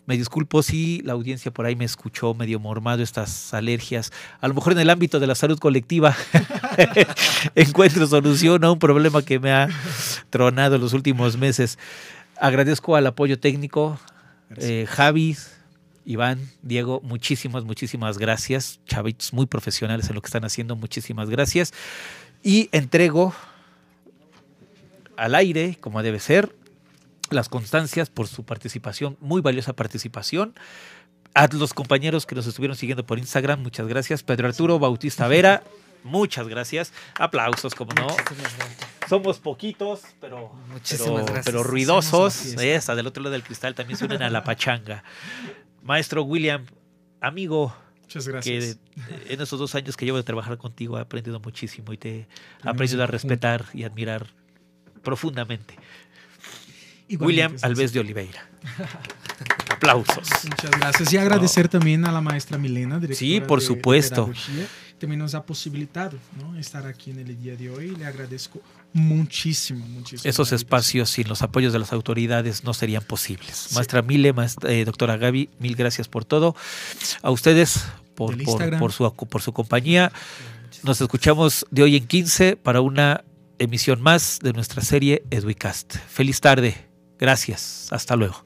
Me disculpo si la audiencia por ahí me escuchó medio mormado estas alergias. A lo mejor en el ámbito de la salud colectiva [LAUGHS] encuentro solución a un problema que me ha tronado en los últimos meses. Agradezco al apoyo técnico, eh, Javi, Iván, Diego, muchísimas, muchísimas gracias. Chavitos muy profesionales en lo que están haciendo, muchísimas gracias. Y entrego al aire, como debe ser, las constancias por su participación, muy valiosa participación. A los compañeros que nos estuvieron siguiendo por Instagram, muchas gracias. Pedro Arturo Bautista Vera, muchas gracias. Aplausos, como no. Somos poquitos, pero, pero, pero, ruidosos. Esa, del otro lado del cristal también se unen a la pachanga. Maestro William, amigo, Muchas gracias. Que en estos dos años que llevo de trabajar contigo he aprendido muchísimo y te he aprendido a respetar y admirar profundamente. William Alves de Oliveira. [LAUGHS] Aplausos. Muchas gracias. Y agradecer también a la maestra Milena, directora Sí, por de, supuesto. De también nos ha posibilitado ¿no? estar aquí en el día de hoy. Le agradezco muchísimo, muchísimo. Esos espacios sin los apoyos de las autoridades no serían posibles. Sí. Maestra Mile, maestra, eh, doctora Gaby, mil gracias por todo. A ustedes por, por, por, su, por su compañía. Nos escuchamos de hoy en 15 para una emisión más de nuestra serie Educast. Feliz tarde. Gracias. Hasta luego.